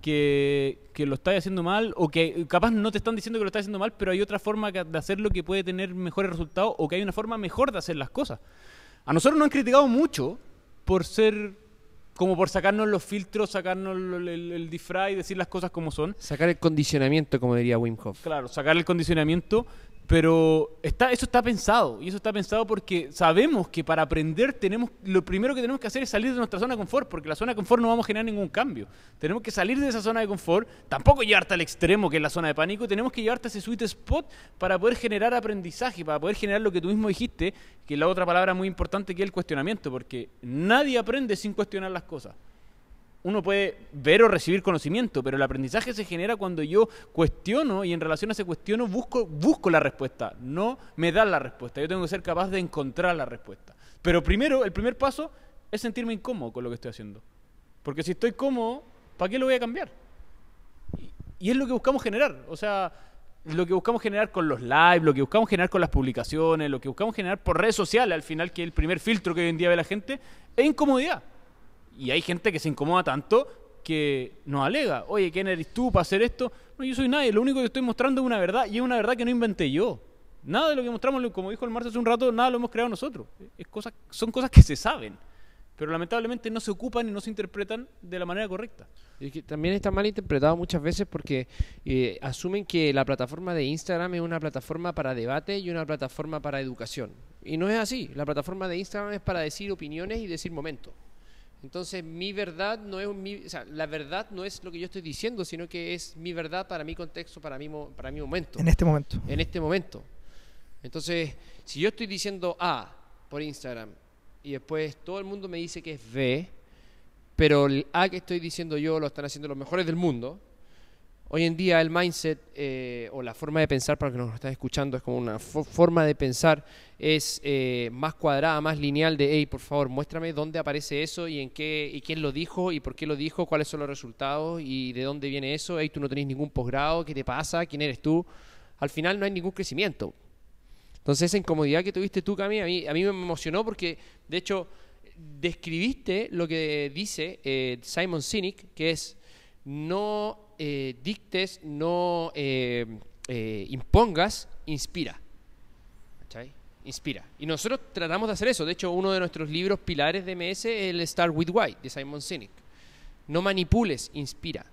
que, que lo estás haciendo mal o que capaz no te están diciendo que lo estás haciendo mal, pero hay otra forma de hacerlo que puede tener mejores resultados o que hay una forma mejor de hacer las cosas. A nosotros nos han criticado mucho por ser como por sacarnos los filtros, sacarnos el, el- el disfraz y decir las cosas como son. Sacar el condicionamiento, como diría Wim Hof. Claro, sacar el condicionamiento, pero está, eso está pensado, y eso está pensado porque sabemos que para aprender tenemos, lo primero que tenemos que hacer es salir de nuestra zona de confort, porque la zona de confort no vamos a generar ningún cambio. Tenemos que salir de esa zona de confort, tampoco llevarte al extremo que es la zona de pánico, tenemos que llevarte a ese sweet spot para poder generar aprendizaje, para poder generar lo que tú mismo dijiste, que es la otra palabra muy importante que es el cuestionamiento, porque nadie aprende sin cuestionar las cosas uno puede ver o recibir conocimiento, pero el aprendizaje se genera cuando yo cuestiono y en relación a ese cuestiono busco, busco la respuesta, no me dan la respuesta. Yo tengo que ser capaz de encontrar la respuesta. Pero primero, el primer paso es sentirme incómodo con lo que estoy haciendo. Porque si estoy cómodo, ¿para qué lo voy a cambiar? Y, es lo que buscamos generar. O sea, lo que buscamos generar con los live, lo que buscamos generar con las publicaciones, lo que buscamos generar por redes sociales, al final, que es el primer filtro que hoy en día ve la gente, es incomodidad. Y hay gente que se incomoda tanto que nos alega, oye, ¿quién eres tú para hacer esto? No, yo soy nadie, lo único que estoy mostrando es una verdad y es una verdad que no inventé yo. Nada de lo que mostramos, como dijo el Marcio hace un rato, nada lo hemos creado nosotros. Es cosas, son cosas que se saben, pero lamentablemente no se ocupan y no se interpretan de la manera correcta. Y que también está mal interpretado muchas veces porque eh, asumen que la plataforma de Instagram es una plataforma para debate y una plataforma para educación. Y no es así. La plataforma de Instagram es para decir opiniones y decir momentos. Entonces, mi verdad no es mi, o sea, la verdad no es lo que yo estoy diciendo, sino que es mi verdad para mi contexto, para mi, para mi momento. En este momento. En este momento. Entonces, si yo estoy diciendo A por Instagram y después todo el mundo me dice que es B, pero el A que estoy diciendo yo lo están haciendo los mejores del mundo, hoy en día el mindset eh, o la forma de pensar, para los que nos están escuchando, es como una fo- forma de pensar, es eh, más cuadrada, más lineal de, hey, por favor, muéstrame dónde aparece eso y en qué, y quién lo dijo y por qué lo dijo, cuáles son los resultados y de dónde viene eso, hey, tú no tenés ningún posgrado, ¿qué te pasa? ¿Quién eres tú? Al final no hay ningún crecimiento. Entonces esa incomodidad que tuviste tú, Cami, a mí, a mí me emocionó porque, de hecho, describiste lo que dice eh, Simon Sinek, que es no eh, dictes, no eh, eh, impongas, inspira. ¿Cachai? Inspira. Y nosotros tratamos de hacer eso. De hecho, uno de nuestros libros pilares de MS es el Start with Why, de Simon Sinek. No manipules, inspira.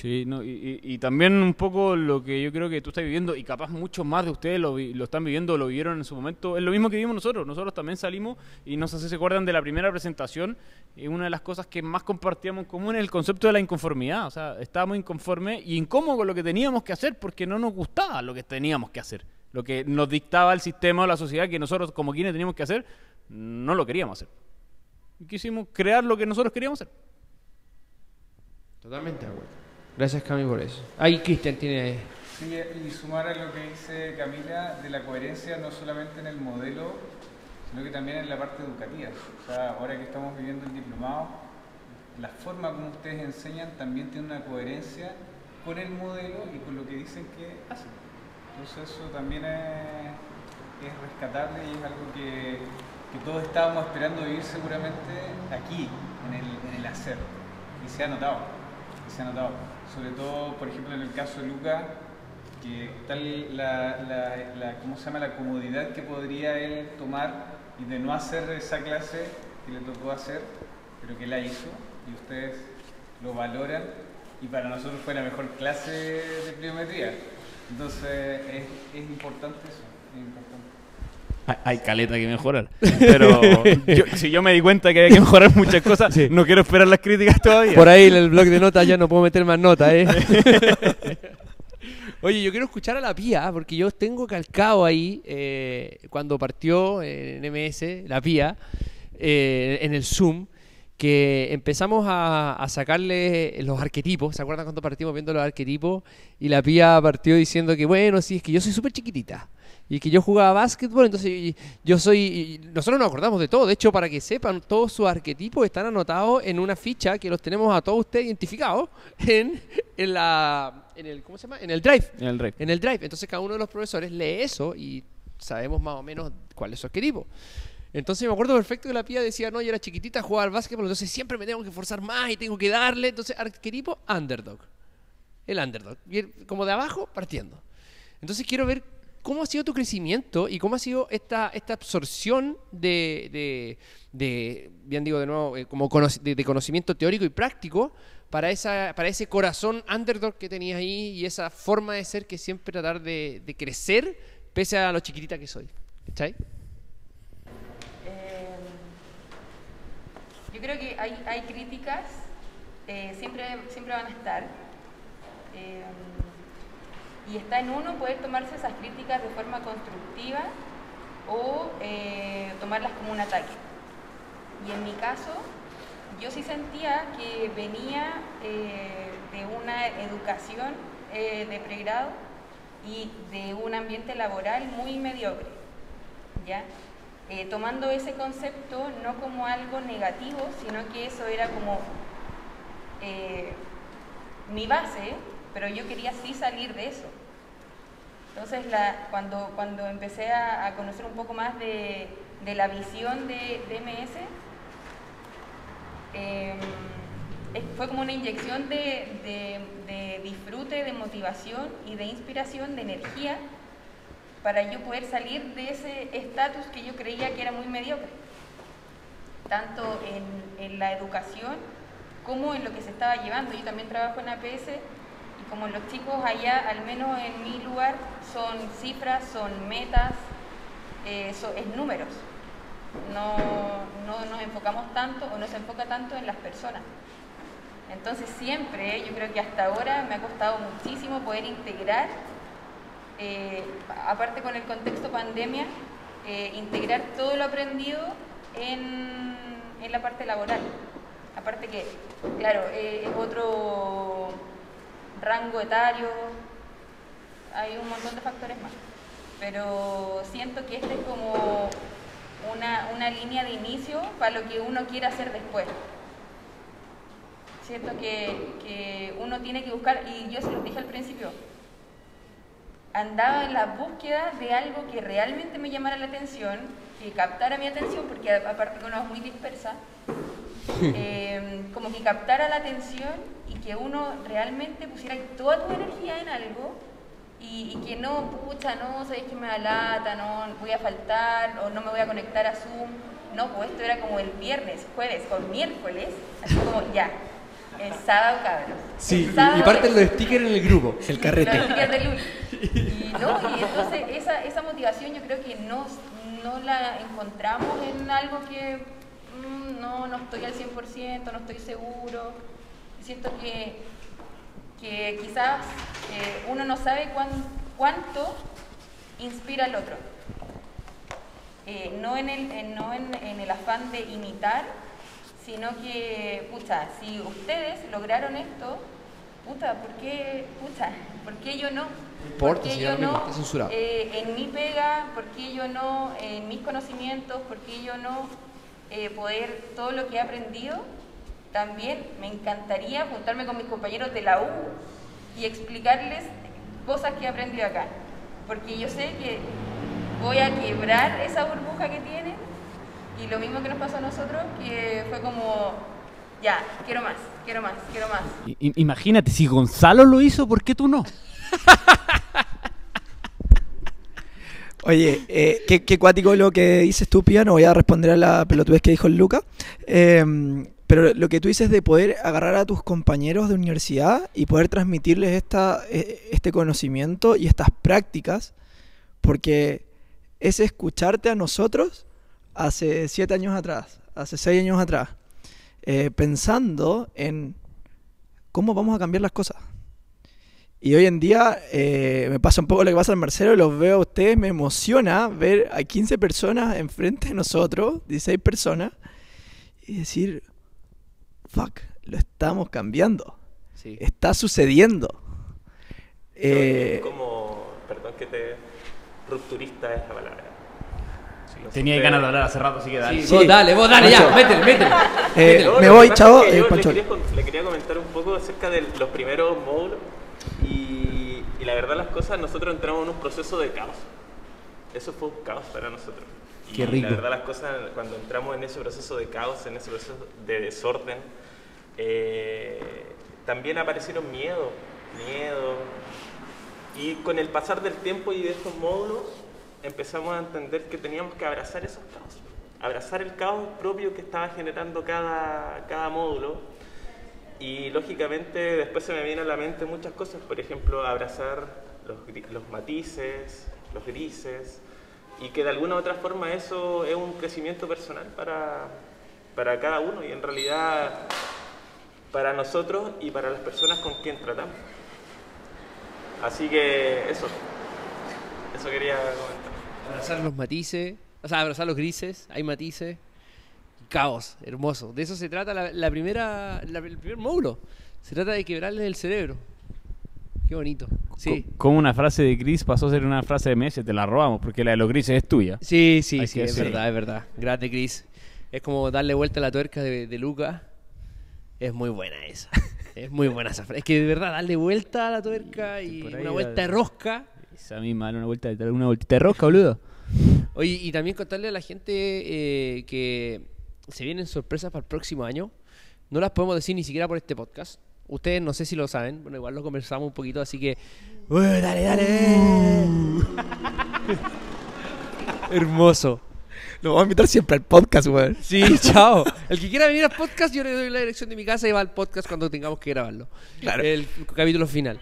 Sí, no, y, y- y también un poco lo que yo creo que tú estás viviendo, y capaz muchos más de ustedes lo, lo están viviendo, lo vivieron en su momento, es lo mismo que vivimos nosotros. Nosotros también salimos, y no sé si se acuerdan de la primera presentación, y una de las cosas que más compartíamos en común es el concepto de la inconformidad. O sea, estábamos inconformes y incómodos con lo que teníamos que hacer porque no nos gustaba lo que teníamos que hacer. Lo que nos dictaba el sistema o la sociedad que nosotros como quienes teníamos que hacer, no lo queríamos hacer. Y quisimos crear lo que nosotros queríamos hacer. Totalmente de acuerdo. Gracias, Cami, por eso. Ahí Cristian tiene... Sí, y sumar a lo que dice Camila de la coherencia no solamente en el modelo, sino que también en la parte educativa. O sea, ahora que estamos viviendo el diplomado, la forma como ustedes enseñan también tiene una coherencia con el modelo y con lo que dicen que hacen. Entonces eso también es, es rescatable y es algo que, todos estábamos esperando vivir seguramente aquí, en el, en el hacer. Y se ha notado, y se ha notado. Sobre todo, por ejemplo, en el caso de Luca, que tal la, ¿cómo se llama? la comodidad que podría él tomar y de no hacer esa clase que le tocó hacer, pero que la hizo y ustedes lo valoran y para nosotros fue la mejor clase de pliometría. Entonces es, es importante eso. Hay- Hay caleta que mejorar. Pero yo- si yo me di cuenta que había que mejorar muchas cosas, no quiero esperar las críticas todavía. Por ahí en el blog de notas ya no puedo meter más notas, ¿eh? Oye, yo quiero escuchar a la Pía, porque yo tengo calcado ahí, eh, cuando partió en MS, la Pía, eh, en el Zoom, que empezamos a, a sacarle los arquetipos. ¿Se acuerdan cuando partimos viendo los arquetipos? Y la Pía partió diciendo que, bueno, sí, es que yo soy súper chiquitita. Y que yo jugaba básquetbol, entonces yo soy... nosotros nos acordamos de todo. De hecho, para que sepan, todos sus arquetipos están anotados en una ficha que los tenemos a todos ustedes identificados en, en la... En el, ¿Cómo se llama? En el Drive. En el rey. En el Drive. Entonces cada uno de los profesores lee eso y sabemos más o menos cuál es su arquetipo. Entonces me acuerdo perfecto que la pía decía, no, yo era chiquitita, jugaba al básquetbol, entonces siempre me tengo que esforzar más y tengo que darle. Entonces, arquetipo underdog. El underdog. Y el- como de abajo, partiendo. Entonces quiero ver cómo ha sido tu crecimiento y cómo ha sido esta, esta absorción de, de, de, bien digo de nuevo, eh, como de, conocimiento teórico y práctico para, esa, para ese corazón underdog que tenías ahí y esa forma de ser que siempre tratar de, de crecer pese a lo chiquitita que soy. ¿Cachai? Eh, yo creo que hay, hay críticas, eh, siempre, siempre van a estar. Y está en uno poder tomarse esas críticas de forma constructiva o eh, tomarlas como un ataque. Y en mi caso, yo sí sentía que venía eh, de una educación eh, de pregrado y de un ambiente laboral muy mediocre. ¿ya? Tomando ese concepto no como algo negativo, sino que eso era como mi base, pero yo quería sí salir de eso. Entonces, la- cuando, cuando empecé a, conocer un poco más de, de la visión de, de MS, es- fue como una inyección de, de- disfrute, de motivación y de inspiración, de energía, para yo poder salir de ese estatus que yo creía que era muy mediocre, tanto en, en la educación como en lo que se estaba llevando. Yo también trabajo en APS como los chicos allá, al menos en mi lugar, son cifras, son metas, eh, es números. No, no nos enfocamos tanto o no se enfoca tanto en las personas. Entonces siempre, yo creo que hasta ahora me ha costado muchísimo poder integrar, eh, aparte con el contexto pandemia, eh, integrar todo lo aprendido en, en la parte laboral. Aparte que, claro, eh, es otro rango etario, hay un montón de factores más. Pero siento que este es como una, una línea de inicio para lo que uno quiere hacer después. Siento que, que uno tiene que buscar, y yo se lo dije al principio, andaba en la búsqueda de algo que realmente me llamara la atención, que captara mi atención, porque aparte que uno es muy dispersa, eh, como que captara la atención y que uno realmente pusiera toda tu energía en algo y, y que no, pucha, no, sabéis que me da lata, no, voy a faltar o no me voy a conectar a Zoom. No, pues esto era como el viernes, jueves o miércoles, así como ya, el sábado cabros. Sí, sábado y parten los stickers en el grupo. El los carrete. stickers de Luli. Y, no, y entonces esa, esa motivación yo creo que no, no la encontramos en algo que mm, no, no estoy al 100%, no estoy seguro. Siento que, que quizás eh, uno no sabe cuán- cuánto inspira al otro. Eh, no en el, no en, en el afán de imitar, sino que, pucha, si ustedes lograron esto, puta, ¿por qué, ¿por qué yo no? ¿Por qué yo no? eh, en mi pega, ¿por qué yo no? En mis conocimientos, ¿por qué yo no? Eh, poder todo lo que he aprendido, también me encantaría juntarme con mis compañeros de la U y explicarles cosas que he aprendido acá. Porque yo sé que voy a quebrar esa burbuja que tienen y lo mismo que nos pasó a nosotros, que fue como, ya, quiero más, quiero más, quiero más. Imagínate, si Gonzalo lo hizo, ¿por qué tú no? Oye, eh, qué, qué cuático lo que dices tú, Pía. No voy a responder a la pelotudez que dijo el Luca. Em, pero lo que tú dices de poder agarrar a tus compañeros de universidad y poder transmitirles esta, eh, este conocimiento y estas prácticas, porque es escucharte a nosotros hace siete años atrás, hace seis años atrás, eh, pensando en cómo vamos a cambiar las cosas. Y hoy en día eh, me pasa un poco lo que pasa al Marcelo, los veo a ustedes, me emociona ver a 15 personas enfrente de nosotros, 16 personas, y decir, fuck, lo estamos cambiando. Sí. Está sucediendo. Eh, como, perdón que te, rupturista es la palabra. Tenía ganas de hablar hace rato, así que dale. Sí, vos dale, vos dale, ya, métele, métele. eh, No, me voy, chavo. es que eh, le, quería, con- le quería comentar un poco acerca de los primeros módulos la verdad las cosas, nosotros entramos en un proceso de caos. Eso fue un caos para nosotros. Qué rico. La verdad las cosas, cuando entramos en ese proceso de caos, en ese proceso de desorden, eh, también aparecieron miedo, miedo. Y con el pasar del tiempo y de estos módulos, empezamos a entender que teníamos que abrazar esos caos. Abrazar el caos propio que estaba generando cada, cada módulo. Y lógicamente después se me vienen a la mente muchas cosas, por ejemplo, abrazar los, los matices, los grises, y que de alguna u otra forma eso es un crecimiento personal para, para cada uno y en realidad para nosotros y para las personas con quien tratamos. Así que eso, eso quería comentar. Abrazar los matices, o sea, abrazar los grises, hay matices. Caos, hermoso. De eso se trata la, la primera, la- el primer módulo. Se trata de quebrarles el cerebro. Qué bonito. Sí. Co- Como una frase de Chris pasó a ser una frase de Messi, te la robamos, porque la de los grises es tuya. Sí, sí, Hay sí, es verdad, es verdad. Grande, Chris. Es como darle vuelta a la tuerca de, de Luca. Es muy buena esa. Es muy buena esa frase. Es que de verdad, darle vuelta a la tuerca y una vuelta de rosca. Esa misma, una vuelta, dale una vueltita de rosca, boludo. Oye, y también contarle a la gente eh, que se vienen sorpresas para el próximo año. No las podemos decir ni siquiera por este podcast. Ustedes no sé si lo saben. Bueno, igual lo conversamos un poquito, así que... ¡Uy, dale, dale! Hermoso. Lo voy a invitar siempre al podcast, weón. Sí, chao. El que quiera venir al podcast, yo le doy la dirección de mi casa y va al podcast cuando tengamos que grabarlo. Claro. El capítulo final.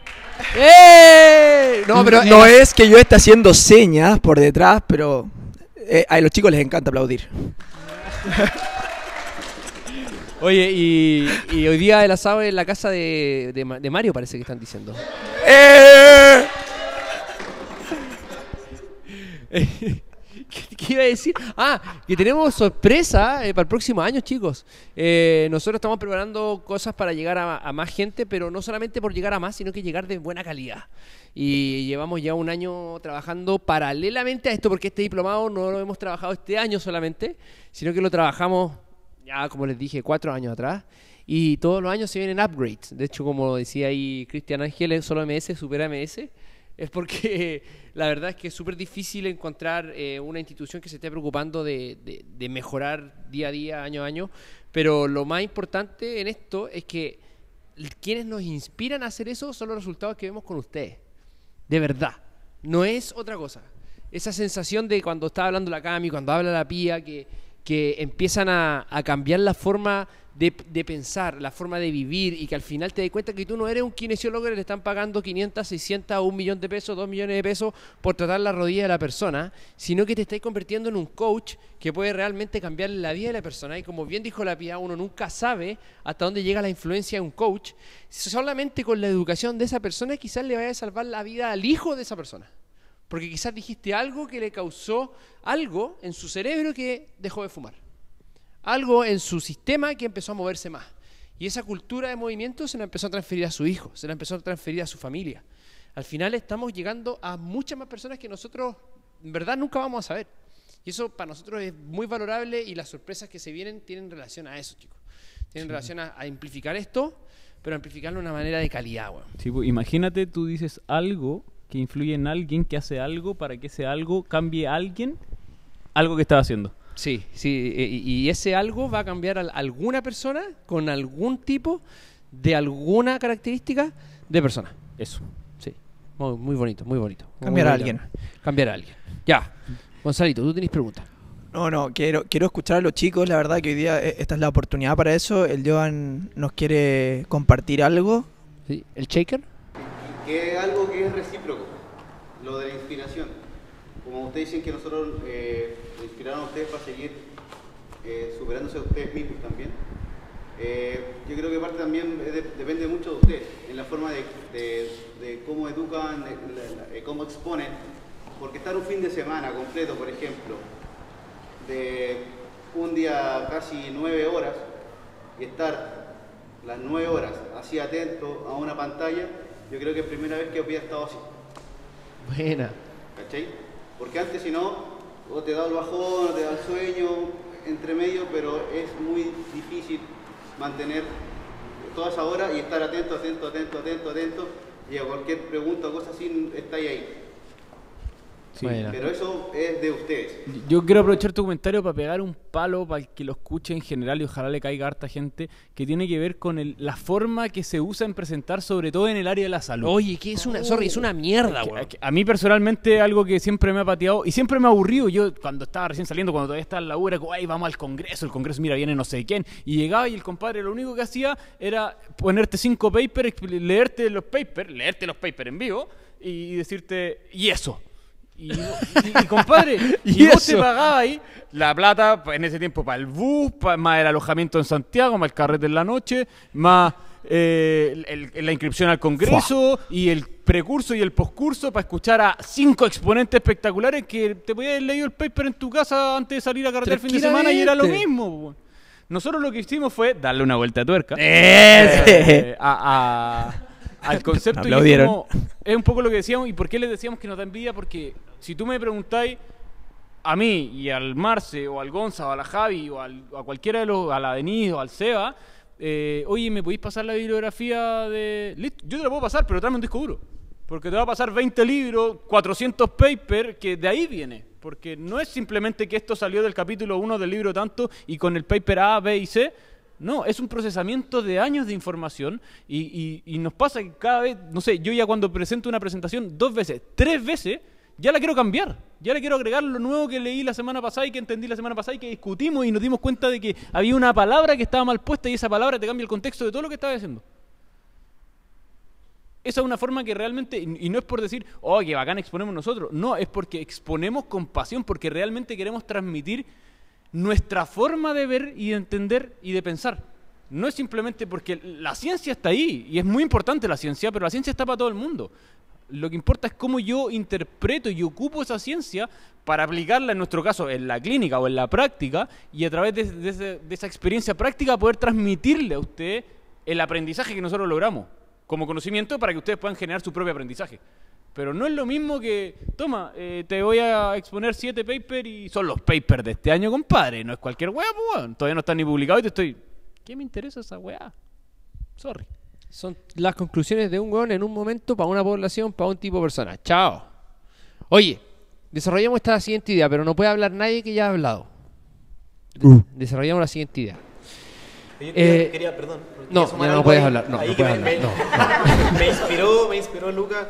¡Eh! No, pero... no eh, es que yo esté haciendo señas por detrás, pero eh, a los chicos les encanta aplaudir. Oye, y, y hoy día el asado en la casa de, de Ma- de Mario parece que están diciendo. ¡Eh! ¿Qué, qué iba a decir? Ah, que tenemos sorpresa eh, para el próximo año, chicos. Eh, nosotros estamos preparando cosas para llegar a, a más gente, pero no solamente por llegar a más, sino que llegar de buena calidad. Y llevamos ya un año trabajando paralelamente a esto, porque este diplomado no lo hemos trabajado este año solamente, sino que lo trabajamos ya, como les dije, cuatro años atrás. Y todos los años se vienen upgrades. De hecho, como decía ahí Cristian Ángeles, solo MS supera MS. Es porque la verdad es que es súper difícil encontrar eh, una institución que se esté preocupando de, de- mejorar día a día, año a año. Pero lo más importante en esto es que quienes nos inspiran a hacer eso son los resultados que vemos con ustedes. De verdad. No es otra cosa. Esa sensación de cuando está hablando la Cami, cuando habla la Pía, que, que empiezan a, cambiar la forma de, pensar, la forma de vivir y que al final te das cuenta que tú no eres un kinesiólogo que le están pagando 500, 600 o un millón de pesos, dos millones de pesos por tratar la rodilla de la persona, sino que te estás convirtiendo en un coach que puede realmente cambiar la vida de la persona. Y como bien dijo la Pía, uno nunca sabe hasta dónde llega la influencia de un coach. Solamente con la educación de esa persona quizás le vaya a salvar la vida al hijo de esa persona. Porque quizás dijiste algo que le causó algo en su cerebro que dejó de fumar. Algo en su sistema que empezó a moverse más. Y esa cultura de movimiento se la empezó a transferir a su hijo, se la empezó a transferir a su familia. Al final estamos llegando a muchas más personas que nosotros en verdad nunca vamos a saber. Y eso para nosotros es muy valorable y las sorpresas que se vienen tienen relación a eso, chicos. Tienen relación a, a amplificar esto, pero amplificarlo de una manera de calidad, weón. Sí, pues, imagínate, tú dices algo que influye en alguien que hace algo para que ese algo cambie a alguien algo que estaba haciendo. Sí, sí, e- y ese algo va a cambiar a alguna persona con algún tipo de alguna característica de persona. Eso. Sí. Muy, muy bonito, muy bonito. Muy Cambiar a alguien. Cambiar a alguien. Ya. Gonzalito, tú tenés preguntas. No, no, quiero, quiero escuchar a los chicos, la verdad que hoy día eh, esta es la oportunidad para eso. El Joan nos quiere compartir algo. ¿Sí? ¿El shaker? Que es algo que es recíproco, lo de la inspiración. Como ustedes dicen que nosotros eh, inspiraron a ustedes para seguir eh, superándose a ustedes mismos también. eh, yo creo que parte también depende mucho de ustedes, en la forma de, de- cómo educan, cómo exponen. Porque estar un fin de semana completo, por ejemplo, de un día casi nueve horas y estar las nueve horas así atento a una pantalla, yo creo que es primera vez que había estado así. Buena. ¿Cachai? Porque antes si no, o te da el bajón, o te da el sueño entre medio, pero es muy difícil mantener toda esa hora y estar atento, atento, atento, atento, atento, y a cualquier pregunta o cosa así, estáis ahí. Sí. Pero eso es de ustedes. Yo quiero aprovechar tu comentario para pegar un palo para el que lo escuche en general y ojalá le caiga harta gente que tiene que ver con el- la forma que se usa en presentar, sobre todo en el área de la salud. Oye, que es una, sorry, es una mierda, Que- weón. que a mí personalmente algo que siempre me ha pateado y siempre me ha aburrido. Yo cuando estaba recién saliendo, cuando todavía estaba en la U, era como, ay, vamos al Congreso, el Congreso, mira, viene no sé quién. Y llegaba y el compadre lo único que hacía era ponerte cinco papers, leerte los papers, leerte los papers en vivo y decirte, y eso. Y, y- y, compadre, y, Y vos te pagabas ahí la plata en ese tiempo para el bus, más el alojamiento en Santiago, más el carrete en la noche, más eh, el- el- la inscripción al Congreso y el precurso y el poscurso para escuchar a cinco exponentes espectaculares que te podías haber leído el paper en tu casa antes de salir a carretear el fin de semana y era lo mismo. Nosotros lo que hicimos fue darle una vuelta de tuerca eh, a- a- al concepto. y es, como- es un poco lo que decíamos. ¿Y por qué les decíamos que nos da envidia? Porque si tú me preguntáis a mí y al Marce o al Gonza o a la Javi o al- a cualquiera de los, a la Denise o al Seba, eh, oye, ¿me podéis pasar la bibliografía de...? Listo, yo te la puedo pasar, pero tráeme un disco duro. Porque te va a pasar 20 libros, 400 papers, que de ahí viene. Porque no es simplemente que esto salió del capítulo 1 del libro tanto y con el paper A, B y C. No, es un procesamiento de años de información y, y- y nos pasa que cada vez, no sé, yo ya cuando presento una presentación dos veces, tres veces, ya la quiero cambiar. Ya le quiero agregar lo nuevo que leí la semana pasada y que entendí la semana pasada y que discutimos y nos dimos cuenta de que había una palabra que estaba mal puesta y esa palabra te cambia el contexto de todo lo que estaba diciendo. Esa es una forma que realmente, y no es por decir, oh, qué bacán exponemos nosotros. No, es porque exponemos con pasión, porque realmente queremos transmitir nuestra forma de ver y de entender y de pensar. No es simplemente porque la ciencia está ahí, y es muy importante la ciencia, pero la ciencia está para todo el mundo. Lo que importa es cómo yo interpreto y ocupo esa ciencia para aplicarla, en nuestro caso, en la clínica o en la práctica, y a través de, de de esa experiencia práctica poder transmitirle a usted el aprendizaje que nosotros logramos como conocimiento para que ustedes puedan generar su propio aprendizaje. Pero no es lo mismo que, toma, eh, te voy a exponer siete papers y son los papers de este año, compadre. No es cualquier weá, pues. Todavía no están ni publicados y te estoy... ¿Qué me interesa esa weá? Sorry. Son las conclusiones de un weón en un momento para una población, para un tipo de persona. Chao. Oye, desarrollamos esta siguiente idea, pero no puede hablar nadie que ya ha hablado. Desarrollamos la siguiente idea. Yo quería, Eh, quería- perdón. no, no algo puedes ahí- hablar, no, no puedes me, hablar, me- me inspiró, me inspiró Lucas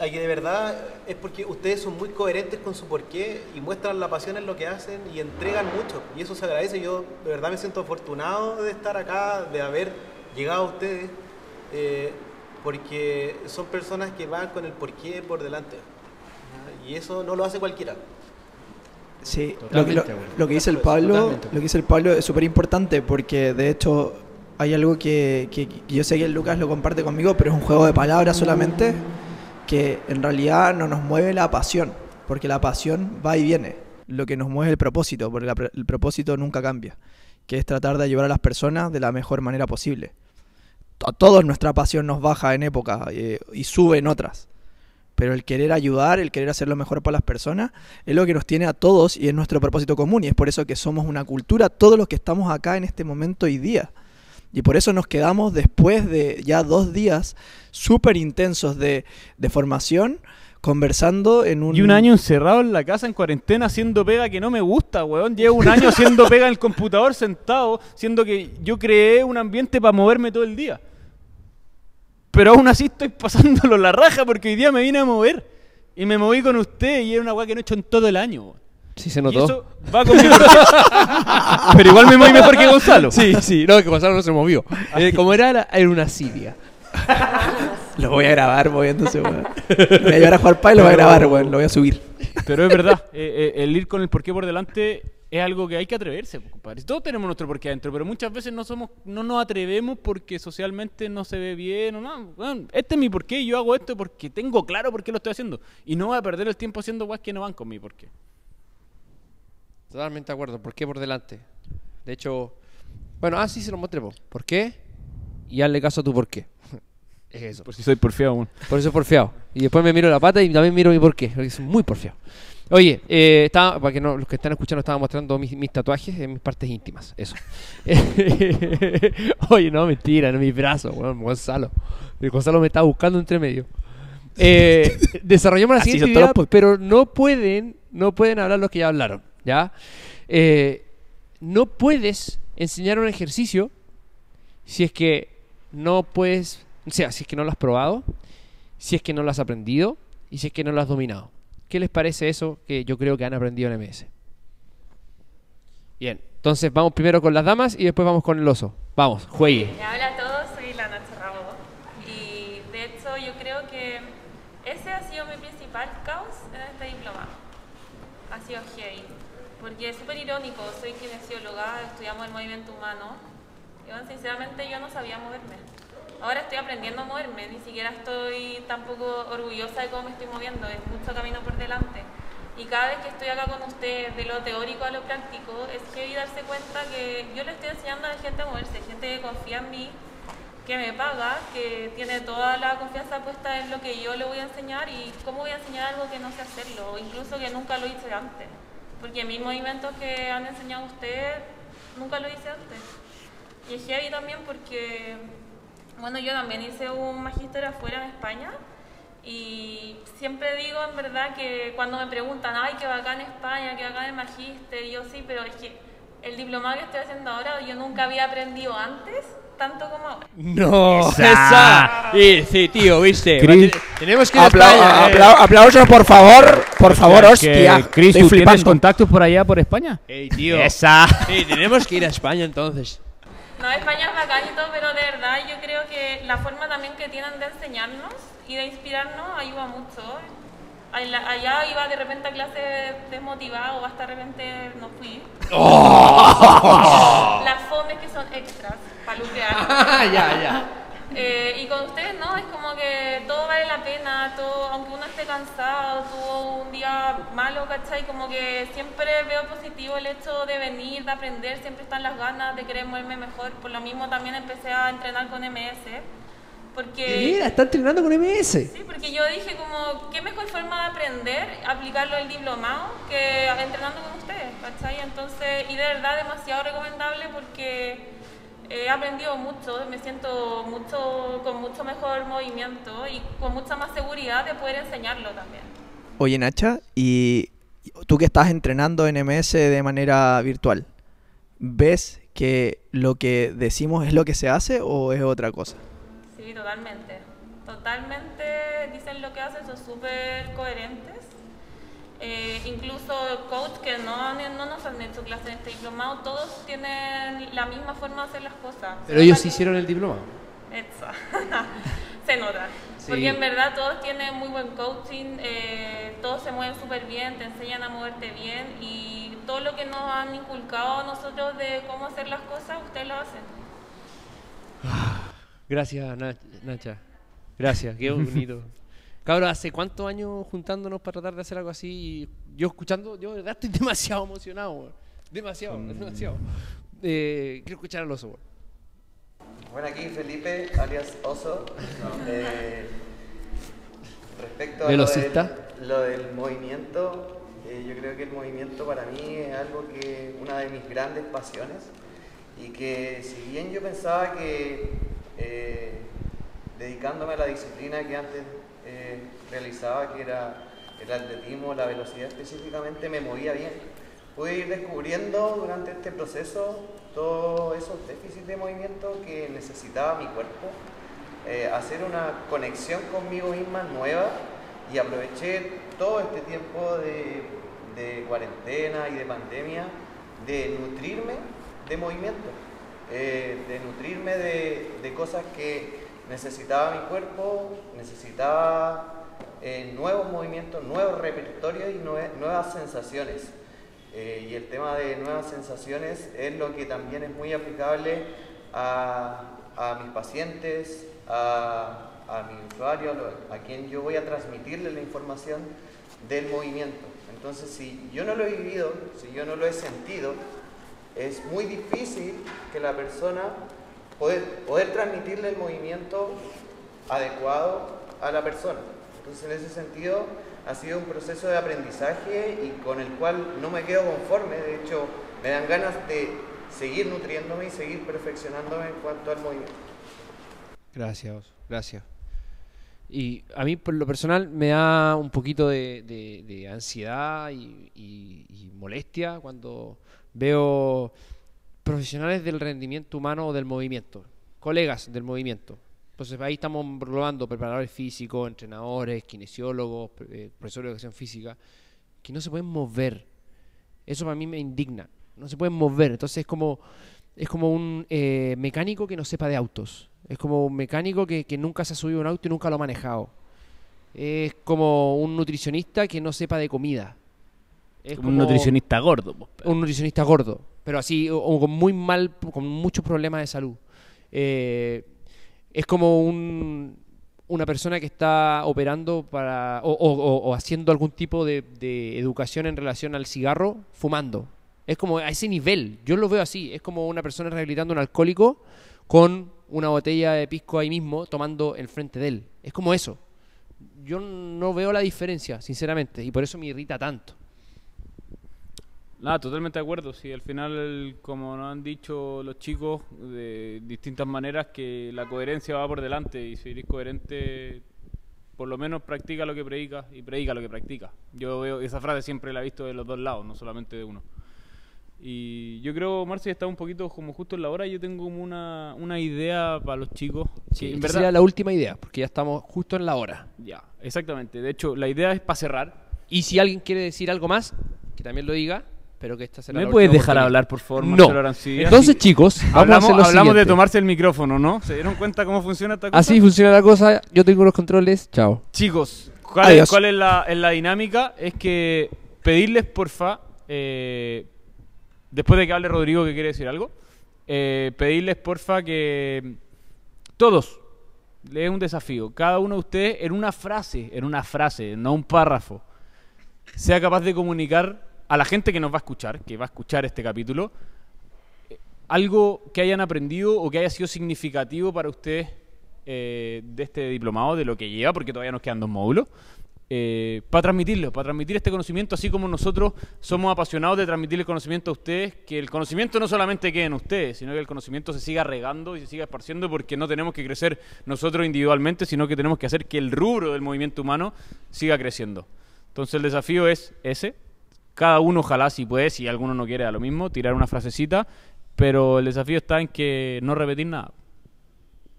a que de verdad es porque ustedes son muy coherentes con su porqué y muestran la pasión en lo que hacen y entregan mucho. Y eso se agradece. Yo de verdad me siento afortunado de estar acá, de haber llegado a ustedes, eh, porque son personas que van con el porqué por delante. Y eso no lo hace cualquiera. Sí, lo, que- Totalmente, lo- que dice el Pablo, lo que dice el Pablo es súper importante porque de hecho hay algo que, que- que yo sé que el Lucas lo comparte conmigo, pero es un juego de palabras solamente que en realidad no nos mueve la pasión, porque la pasión va y viene. Lo que nos mueve es el propósito, porque la- el propósito nunca cambia, que es tratar de ayudar a las personas de la mejor manera posible. A todos nuestra pasión nos baja en época eh, y sube en otras. Pero el querer ayudar, el querer hacer lo mejor para las personas, es lo que nos tiene a todos y es nuestro propósito común. Y es por eso que somos una cultura, todos los que estamos acá en este momento hoy día. Y por eso nos quedamos después de ya dos días súper intensos de, de formación, conversando en un... Y un año encerrado en la casa en cuarentena haciendo pega que no me gusta, weón. Llevo un año haciendo pega en el computador sentado, siendo que yo creé un ambiente para moverme todo el día. Pero aún así estoy pasándolo la raja porque hoy día me vine a mover. Y me moví con usted y era una weá que no he hecho en todo el año. weón. Sí se Y notó. eso va con mi. Pero igual me moví mejor que Gonzalo. Sí, sí, no, que Gonzalo no se movió. Eh, como era, era- era una siria. Lo voy a grabar moviéndose, weón. Me voy a llevar a jugar pa y lo voy a grabar, weón. Lo voy a subir. Pero es verdad, eh, eh, el ir con el porqué por delante es algo que hay que atreverse, pues, compadre. Todos tenemos nuestro porqué adentro, pero muchas veces no somos, no nos atrevemos porque socialmente no se ve bien o nada. Bueno, este es mi porqué y yo hago esto porque tengo claro por qué lo estoy haciendo. Y no voy a perder el tiempo haciendo guas que no van con mi porqué. Totalmente de acuerdo. ¿Por qué por delante? De hecho, bueno, ah, sí se lo mostré. po. ¿Por qué? Y hazle caso a tu por qué. Es eso. Por si soy porfiado. Por eso es porfiado. Y después me miro la pata y también miro mi por qué. Porque soy muy porfiado. Oye, eh, estaba, para que no, los que están escuchando estaba mostrando mis, mis tatuajes en mis partes íntimas. Eso. Oye, no, mentira, en mis brazos, weón, Gonzalo. El Gonzalo me estaba buscando entre medio. Eh, desarrollamos la siguiente idea, los pero no pueden, no pueden hablar los que ya hablaron, ¿ya? Eh, no puedes enseñar un ejercicio si es que no puedes, o sea, si es que no lo has probado, si es que no lo has aprendido y si es que no lo has dominado. ¿Qué les parece eso que yo creo que han aprendido en MS? Bien, entonces vamos primero con las damas y después vamos con el oso. Vamos, juegue. Hola a todos, soy la Nacha y de hecho yo creo que ese ha sido mi principal caos en este diplomado. Ha sido heavy, porque es súper irónico, soy kinesióloga, estudiamos el movimiento humano y bueno, sinceramente yo no sabía moverme. Ahora estoy aprendiendo a moverme, ni siquiera estoy tampoco orgullosa de cómo me estoy moviendo, es mucho camino por delante. Y cada vez que estoy acá con ustedes, de lo teórico a lo práctico, es heavy darse cuenta que yo le estoy enseñando a la gente a moverse, gente que confía en mí, que me paga, que tiene toda la confianza puesta en lo que yo le voy a enseñar y cómo voy a enseñar algo que no sé hacerlo, o incluso que nunca lo hice antes. Porque mis movimientos que han enseñado ustedes, nunca lo hice antes. Y es heavy también porque, bueno, yo también hice un magíster afuera en España y siempre digo en verdad que cuando me preguntan, ay, que bacán España, que bacán el magíster, y yo sí, pero es que el diplomado que estoy haciendo ahora yo nunca había aprendido antes tanto como ahora. No, Esa. Sí, sí, tío, viste. Tenemos que ir a España, eh. por favor. Por favor, Que, hostia. Chris, Estoy ¿tú tienes flipando. contactos por allá, por España? Ey, tío. Esa. Sí, tenemos que ir a España entonces. No, España es bacán y todo, pero la forma también que tienen de enseñarnos y de inspirarnos ayuda mucho. Allá iba de repente a clase desmotivado o hasta de repente no fui. Las fomes que son extras para lucrar. ya, ya. Eh, y con ustedes no, es como que todo vale la pena, todo, aunque uno esté cansado, tuvo un día malo, ¿cachai? Como que siempre veo positivo el hecho de venir, de aprender, siempre están las ganas de querer moverme mejor. Por lo mismo también empecé a entrenar con MS, porque... Mira, está entrenando con MS. Sí, porque yo dije como, qué mejor forma de aprender, aplicarlo el diplomado, que entrenando con ustedes, ¿cachai? Entonces, y de verdad demasiado recomendable porque he aprendido mucho, me siento mucho con mucho mejor movimiento y con mucha más seguridad de poder enseñarlo también. Oye, Nacha, y tú que estás entrenando en MS de manera virtual, ¿ves que lo que decimos es lo que se hace o es otra cosa? Sí, totalmente. Totalmente dicen lo que hacen, son súper coherentes. Eh, incluso coach que no, no nos han hecho clases en este diplomado, todos tienen la misma forma de hacer las cosas. Pero ellos que- hicieron el diploma. Eso. se nota. Sí. Porque en verdad todos tienen muy buen coaching, eh, todos se mueven súper bien, te enseñan a moverte bien y todo lo que nos han inculcado nosotros de cómo hacer las cosas, ustedes lo hacen. Gracias, Na- Nacha. Gracias, qué bonito. Cabrón, ¿hace cuántos años juntándonos para tratar de hacer algo así? Y yo escuchando, yo de verdad estoy demasiado emocionado, weón. Demasiado, demasiado. Eh, quiero escuchar al oso, weón. Bueno, aquí Felipe, alias Oso. Eh, respecto a lo del, lo del movimiento, eh, yo creo que el movimiento para mí es algo que una de mis grandes pasiones y que si bien yo pensaba que eh, dedicándome a la disciplina que antes eh, realizaba, que era el atletismo, la velocidad específicamente, me movía bien. Pude ir descubriendo durante este proceso todos esos déficits de movimiento que necesitaba mi cuerpo eh, hacer una conexión conmigo misma nueva y aproveché todo este tiempo de, de cuarentena y de pandemia de nutrirme de movimiento, eh, de nutrirme de, de cosas que necesitaba mi cuerpo, necesitaba eh, nuevos movimientos, nuevos repertorios y nue- nuevas sensaciones. Eh, y el tema de nuevas sensaciones es lo que también es muy aplicable a, a mis pacientes, a, a mi usuario, a quien yo voy a transmitirle la información del movimiento. Entonces, si yo no lo he vivido, si yo no lo he sentido, es muy difícil que la persona poder, poder transmitirle el movimiento adecuado a la persona. Entonces, en ese sentido, ha sido un proceso de aprendizaje y con el cual no me quedo conforme. De hecho, me dan ganas de seguir nutriéndome y seguir perfeccionándome en cuanto al movimiento. Gracias, gracias. Y a mí, por lo personal, me da un poquito de, ansiedad y- y molestia cuando veo profesionales del rendimiento humano o del movimiento, colegas del movimiento. Entonces ahí estamos probando preparadores físicos, entrenadores, kinesiólogos, eh, profesores de educación física, que no se pueden mover. Eso para mí me indigna. No se pueden mover. Entonces es como, es como un eh, mecánico que no sepa de autos. Es como un mecánico que, que nunca se ha subido a un auto y nunca lo ha manejado. Es como un nutricionista que no sepa de comida. Es Como un nutricionista gordo. po. un nutricionista gordo, pero así, o, o con muy mal, con muchos problemas de salud. Eh, es como un, una persona que está operando para, o, o- o- o haciendo algún tipo de, de educación en relación al cigarro, fumando. Es como a ese nivel, yo lo veo así, es como una persona rehabilitando a un alcohólico con una botella de pisco ahí mismo tomando enfrente de él. Es como eso. Yo no veo la diferencia, sinceramente, y por eso me irrita tanto. Nada, totalmente de acuerdo. Sí, al final, como nos han dicho los chicos de distintas maneras, que la coherencia va por delante y si eres coherente, por lo menos practica lo que predica y predica lo que practica. Yo veo esa frase siempre la he visto de los dos lados, no solamente de uno. Y yo creo, Marcia, está un poquito como justo en la hora. Yo tengo como una, una idea para los chicos. que Sí, en verdad, sería la última idea, porque ya estamos justo en la hora. Ya, exactamente. De hecho, la idea es para cerrar. Y si alguien quiere decir algo más, que también lo diga, pero que esta será ¿Me la puedes dejar hablar, por favor, No. Arancibia? Entonces, chicos, vamos a hablamos, hacer lo hablamos de siguiente. tomarse el micrófono, ¿no? ¿Se dieron cuenta cómo funciona esta cosa? Así funciona la cosa, yo tengo los controles, chao. Chicos, ¿cuál, es, Adiós. cuál es la, es la dinámica? Es que pedirles, porfa, eh, después de que hable Rodrigo que quiere decir algo, eh, pedirles, porfa, que todos, le un desafío, cada uno de ustedes en una frase, en una frase, no un párrafo, sea capaz de comunicar a la gente que nos va a escuchar, que va a escuchar este capítulo, eh, algo que hayan aprendido o que haya sido significativo para ustedes eh, de este diplomado, de lo que lleva, porque todavía nos quedan dos módulos, eh, para transmitirlo, para transmitir este conocimiento, así como nosotros somos apasionados de transmitir el conocimiento a ustedes, que el conocimiento no solamente quede en ustedes, sino que el conocimiento se siga regando y se siga esparciendo, porque no tenemos que crecer nosotros individualmente, sino que tenemos que hacer que el rubro del movimiento humano siga creciendo. Entonces el desafío es ese, cada uno ojalá si puede, si alguno no quiere a lo mismo, tirar una frasecita, pero el desafío está en que no repetir nada.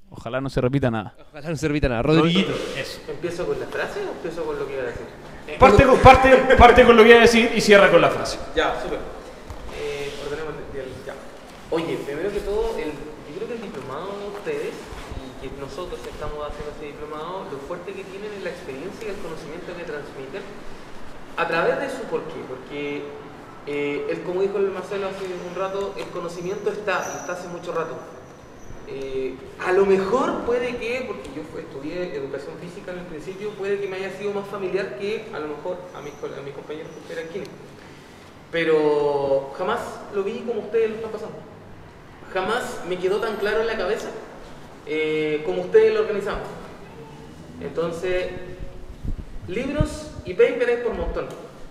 Ojalá no se repita nada. Ojalá no se repita nada. Rodriguito. ¿Empiezo con la frase o empiezo con lo que iba a decir? Parte con, parte, parte con lo que iba a decir y cierra con la frase. Ya, súper. Eh, ordenemos el- ya. Oye, primero que todo, el, yo creo que el diplomado de ustedes y que nosotros estamos haciendo este diplomado, lo fuerte que tienen es la experiencia y el conocimiento que transmiten a través de eh, como dijo el Marcelo hace un rato, el conocimiento está, está hace mucho rato. Eh, a lo mejor puede que, porque yo estudié educación física en el principio, puede que me haya sido más familiar que a lo mejor a mis, a mis compañeros que eran químicos. Pero jamás lo vi como ustedes lo están pasando. Jamás me quedó tan claro en la cabeza eh, como ustedes lo organizaban. Entonces, libros y papers por montón.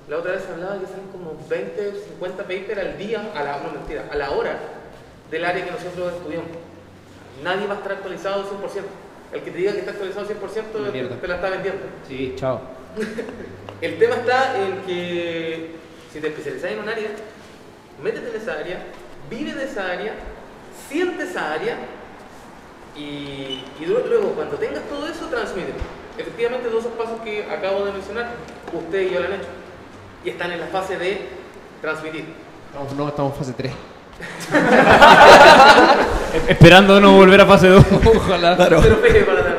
La otra vez hablaba que salen como 20, 50 papers al día, a la, no mentira, a la hora del área que nosotros estudiamos. Nadie va a estar actualizado 100%. El que te diga que está actualizado 100% Una te, mierda. te la está vendiendo. Sí, chao. El tema está en que si te especializas en un área, métete en esa área, vive de esa área, siente esa área Y, y lu- luego, cuando tengas todo eso, transmítelo. Efectivamente, todos esos pasos que acabo de mencionar, ustedes y yo lo han hecho. Y están en la fase de transmitir. Estamos, no, estamos en fase 3. Esperando no volver a fase 2. Ojalá. Pero pegue para atrás.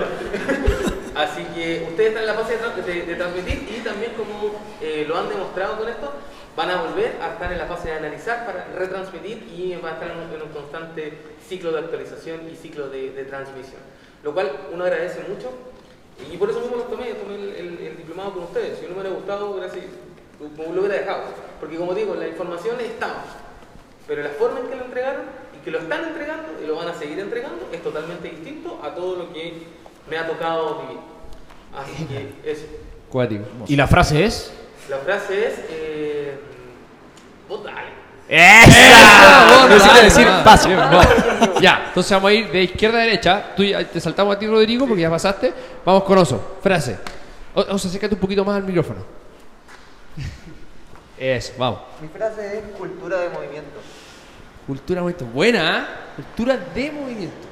Así que ustedes están en la fase de, de- de transmitir y también como eh, lo han demostrado con esto, van a volver a estar en la fase de analizar para retransmitir y van a estar en un, en un constante ciclo de actualización y ciclo de, de transmisión. Lo cual uno agradece mucho y por eso mismo lo tomé, tomé el, el- el diplomado con ustedes. Si no me hubiera gustado, gracias, lo, lo hubiera dejado. Porque como digo, la información estaba, pero la forma en que lo entregaron y que lo están entregando y lo van a seguir entregando es totalmente distinto a todo lo que me ha tocado vivir. Así que eso. Cuático. ¿Y la frase es? La frase es, eh, vos dale. ¡Esa! Necesito decir paso. Bien, vamos. Ya, entonces vamos a ir de izquierda a derecha. Tú ya- te saltamos a ti, Rodrigo, porque ya pasaste. Vamos con Oso. Frase. O- Oso, acércate un poquito más al micrófono. Eso, vamos. Mi frase es cultura de movimiento. Cultura de movimiento. Buena, ¿eh? Cultura de movimiento.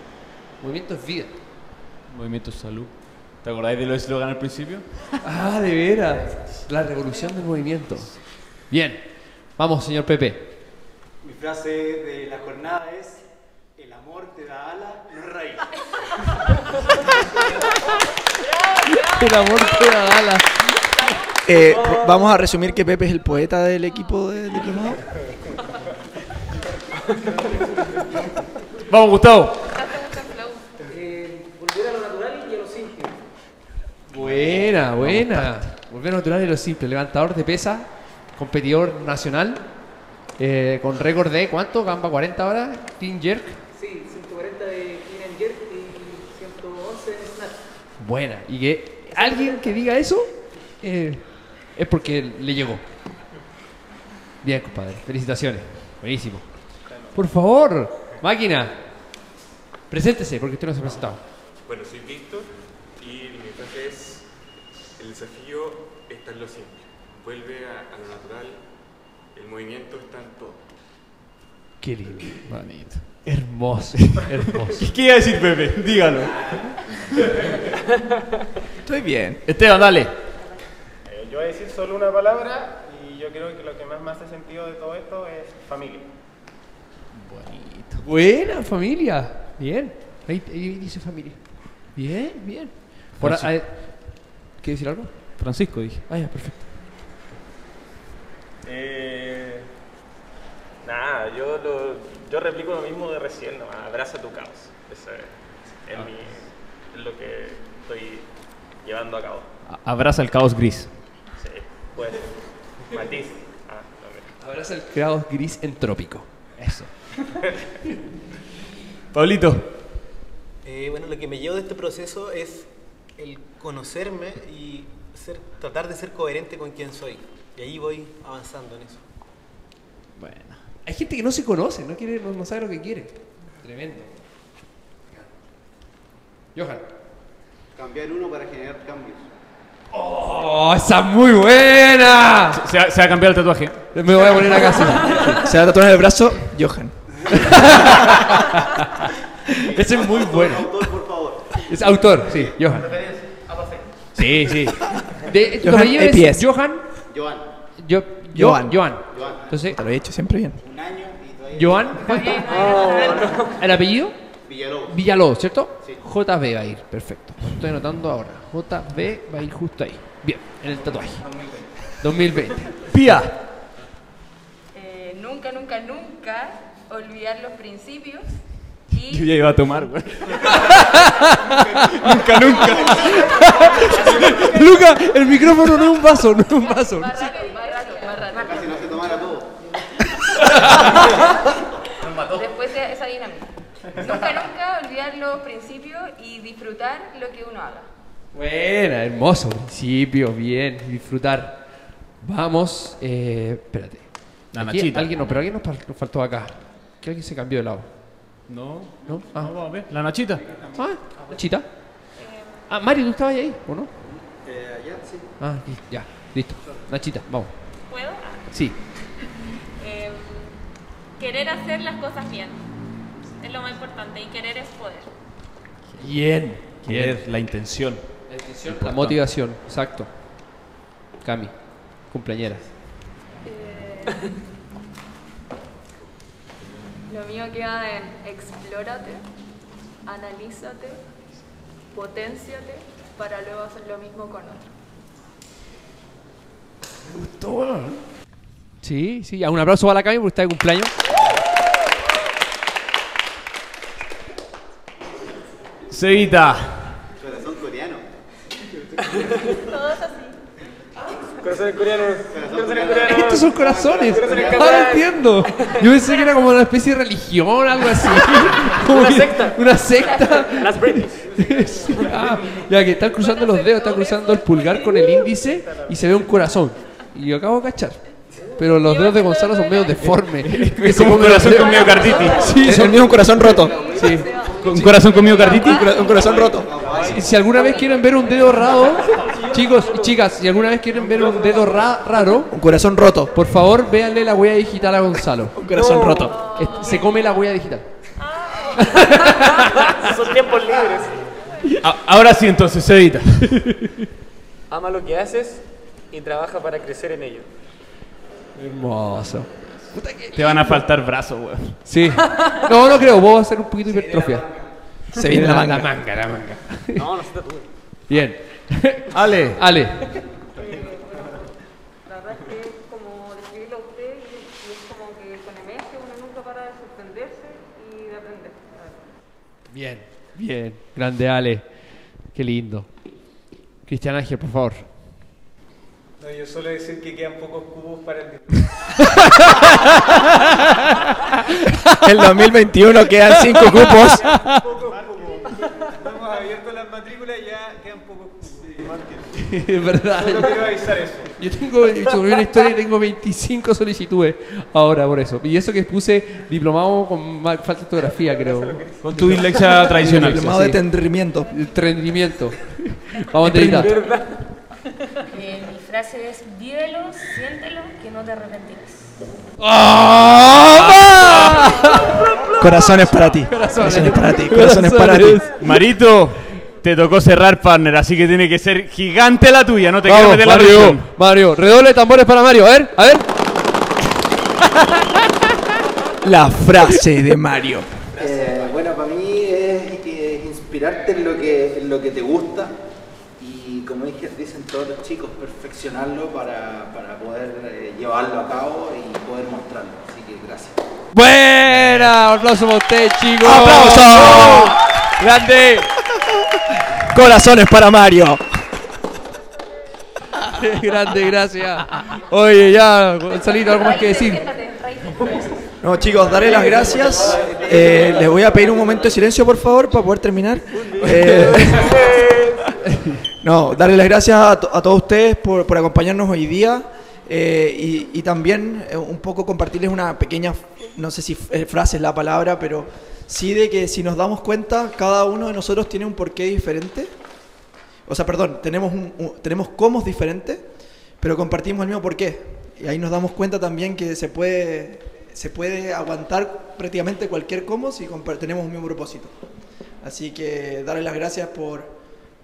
Movimiento es vida. Movimiento Salud. ¿Te acordáis de los eslogan al principio? Ah, de veras. La revolución del movimiento. Bien. Vamos, señor Pepe. Mi frase de la jornada es: El amor te da ala, no es raíz. El amor te da alas. Eh, vamos a resumir que Pepe es el poeta del equipo de diplomado. Vamos, Gustavo. Volver a lo natural y a lo simple. Buena, buena. Volver natural y lo simple. Levantador de pesa, competidor nacional, eh, con récord de ¿cuánto? Gamba 40 horas, Clean Jerk. Sí, 140 de clean and jerk y 111 de snatch. Buena. Y que alguien que diga eso eh, es porque le llegó. Bien, compadre. Felicitaciones. Buenísimo. Por favor, máquina. Preséntese, porque usted no se ha presentado. Bueno, soy Víctor y mi frase es, el desafío está en lo simple, vuelve a, a lo natural, el movimiento está en todo. Qué lindo. Bonito. Hermoso, hermoso. ¿Qué iba a decir Pepe? Dígalo. Estoy bien. Esteban, dale. Yo voy a decir solo una palabra y yo creo que lo que más me hace sentido de todo esto es familia. Buena familia. Bien. Ahí, ahí dice familia. Bien, bien. Por Francisco. a- a- ¿Quieres decir algo? Francisco, dije. Ah, ya, perfecto. Eh, nada, yo, lo, yo replico lo mismo de recién, nomás, abraza tu caos. Eso es, es mi- es lo que estoy llevando a cabo. Abraza el caos gris. Pues, matiz. Ah, no, mira. Abraza el caos gris entrópico. Eso. Pablito. Eh, bueno, lo que me llevo de este proceso es el conocerme y ser, tratar de ser coherente con quien soy. Y ahí voy avanzando en eso. Bueno. Hay gente que no se conoce, no quiere, no, no sabe lo que quiere. Tremendo. Johan. Cambiar uno para generar cambios. ¡Oh, esa es muy buena! Se, va- se va a cambiar el tatuaje. Me voy a poner acá. sí. Se va a tatuar en el brazo, Johan. Ese es muy bueno. Autor, por favor. Es autor, sí, Johan. Sí, sí. De, Johan es EPS. Johan. Joan. Yo, yo, Johan. Johan. Entonces, Te lo he hecho siempre bien. Un año y todavía. Johan, ¿cuánto? ¿El apellido? Villalobos. Villalobos, ¿cierto? Sí. JB va a ir, perfecto. Lo estoy anotando ahora. JB va a ir justo ahí. Bien, en el tatuaje. 2020. Pía. Eh, nunca, nunca, nunca olvidar los principios Yo y ya iba a tomar, güey. nunca, nunca. Luca, el micrófono no es un vaso, no es un vaso. más rápido, más rápido, más rápido. Casi no se tomara todo. Después de esa dinámica. Nunca, nunca olvidar los principios y disfrutar lo que uno haga. Buena, hermoso principio, bien, disfrutar. Vamos, eh, espérate. La Aquí Nachita. Alguien, no, pero alguien nos, fal- nos faltó acá. Que alguien se cambió de lado. No, ¿No? Ah, vamos a ver. La Nachita. ah Nachita. Ah, Mario, ¿tú estabas ahí o no? Eh, allá, sí. Ah, ya, listo. Nachita, vamos. ¿Puedo? Sí. Eh, querer hacer las cosas bien. Es lo más importante. Y querer es poder. Bien. Querer, la intención. La intención, la motivación, exacto. Cami, cumpleañera. Eh, lo mío queda en explórate, analízate, potenciate para luego hacer lo mismo con otro. Sí, sí, un aplauso para la Cami porque está de cumpleaños. Cevita. Corazón coreano. Todos así. Corazones coreanos. Corazones coreanos. Estos son corazones. Ahora entiendo. Yo pensé que era como una especie de religión, algo así. Como Una que- secta. Una secta. Las British. Ah, ya que están cruzando los dedos, están cruzando el pulgar con el índice y se ve un corazón. Y yo acabo de cachar. Pero los dedos de Gonzalo son medio deformes. Es como un corazón con miocarditis. Sí, son un corazón roto. Sí. ¿Un corazón con miocarditis? Un corazón roto. Si, si alguna vez quieren ver un dedo raro, chicos y chicas, si alguna vez quieren ver un dedo ra- raro, Un corazón roto. por favor véanle la huella digital a Gonzalo. Un corazón roto. Este, Se come la huella digital. Son tiempos libres. A- Ahora sí, entonces, Cevita. Ama lo que haces y trabaja para crecer en ello. Hermoso. Te van a faltar brazos, weón. Sí. No, no creo, vos vas a hacer un poquito de hipertrofia. Se viene la manga. La manga, la manga. No, no se tatúe. Bien. Ale. Ale. La verdad es que es como describirlo a usted y, es como que con emerge uno nunca para de sorprenderse y de aprender. Bien. Bien. Grande Ale. Qué lindo. Cristian Ángel, por favor. No, yo suelo decir que quedan pocos cubos para el El 2021 quedan 5 cupos. Pocos cubos. Hemos abierto las matrículas y ya quedan pocos cubos. Es verdad. Solo quiero avisar eso. Yo tengo, yo subí una historia y tengo 25 solicitudes ahora por eso. Y eso que puse diplomado con falta de ortografía, creo. Con tu dislexia tradicional. Diplomado de Sí. entendimiento. Entendimiento. Vamos a. Eh, frase es, vívelo, siéntelo, que no te arrepentirás. Corazones para ti. Corazones para ti. Corazones para ti. Marito, te tocó cerrar partner, así que tiene que ser gigante la tuya, no te quiero meter la Mario. presión. Mario, redoble de tambores para Mario. A ver, a ver. La frase de Mario. Eh, bueno, para mí es inspirarte en lo, que, en lo que te gusta y como dije, dicen todos los chicos, perfeccionarlo para, para poder eh, llevarlo a cabo y poder mostrarlo. Así que gracias. Buena. Un aplauso para usted, chicos. ¡Aplauso! Grande. Corazones para Mario. Grande, gracias. Oye, ya, Gonzalito, algo más que decir. No, chicos, darle las gracias. Eh, les voy a pedir un momento de silencio, por favor, para poder terminar. Eh, no, darle las gracias a, to- a todos ustedes por, por acompañarnos hoy día. eh, y, también eh, un poco compartirles una pequeña, no sé si eh, frase es la palabra, pero sí de que si nos damos cuenta, cada uno de nosotros tiene un porqué diferente. O sea, perdón, tenemos, un, un- tenemos cómo diferentes, pero compartimos el mismo porqué. Y ahí nos damos cuenta también que se puede, se puede aguantar prácticamente cualquier cómo si tenemos un mismo propósito. Así que darles las gracias por,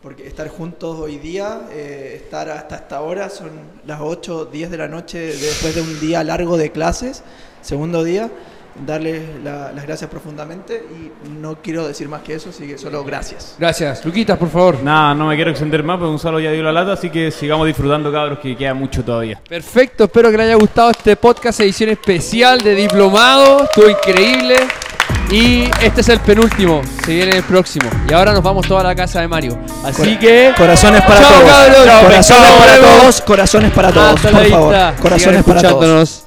por estar juntos hoy día, eh, estar hasta esta hora, son las 8, 10 de la noche después de un día largo de clases, segundo día. Darles la- las gracias profundamente y no quiero decir más que eso, así que solo gracias. Gracias. Luquitas, por favor. Nada, no me quiero extender más, porque Gonzalo ya dio la lata, así que sigamos disfrutando, cabros, que queda mucho todavía. Perfecto, espero que les haya gustado este podcast edición especial de Diplomado. Estuvo increíble. Y este es el penúltimo, se viene el próximo. Y ahora nos vamos toda a la casa de Mario. Así Cora- que. Corazones para Chao, todos. cabros. corazones Chao, para nos vemos. todos. Corazones para todos, por favor. Corazones para todos.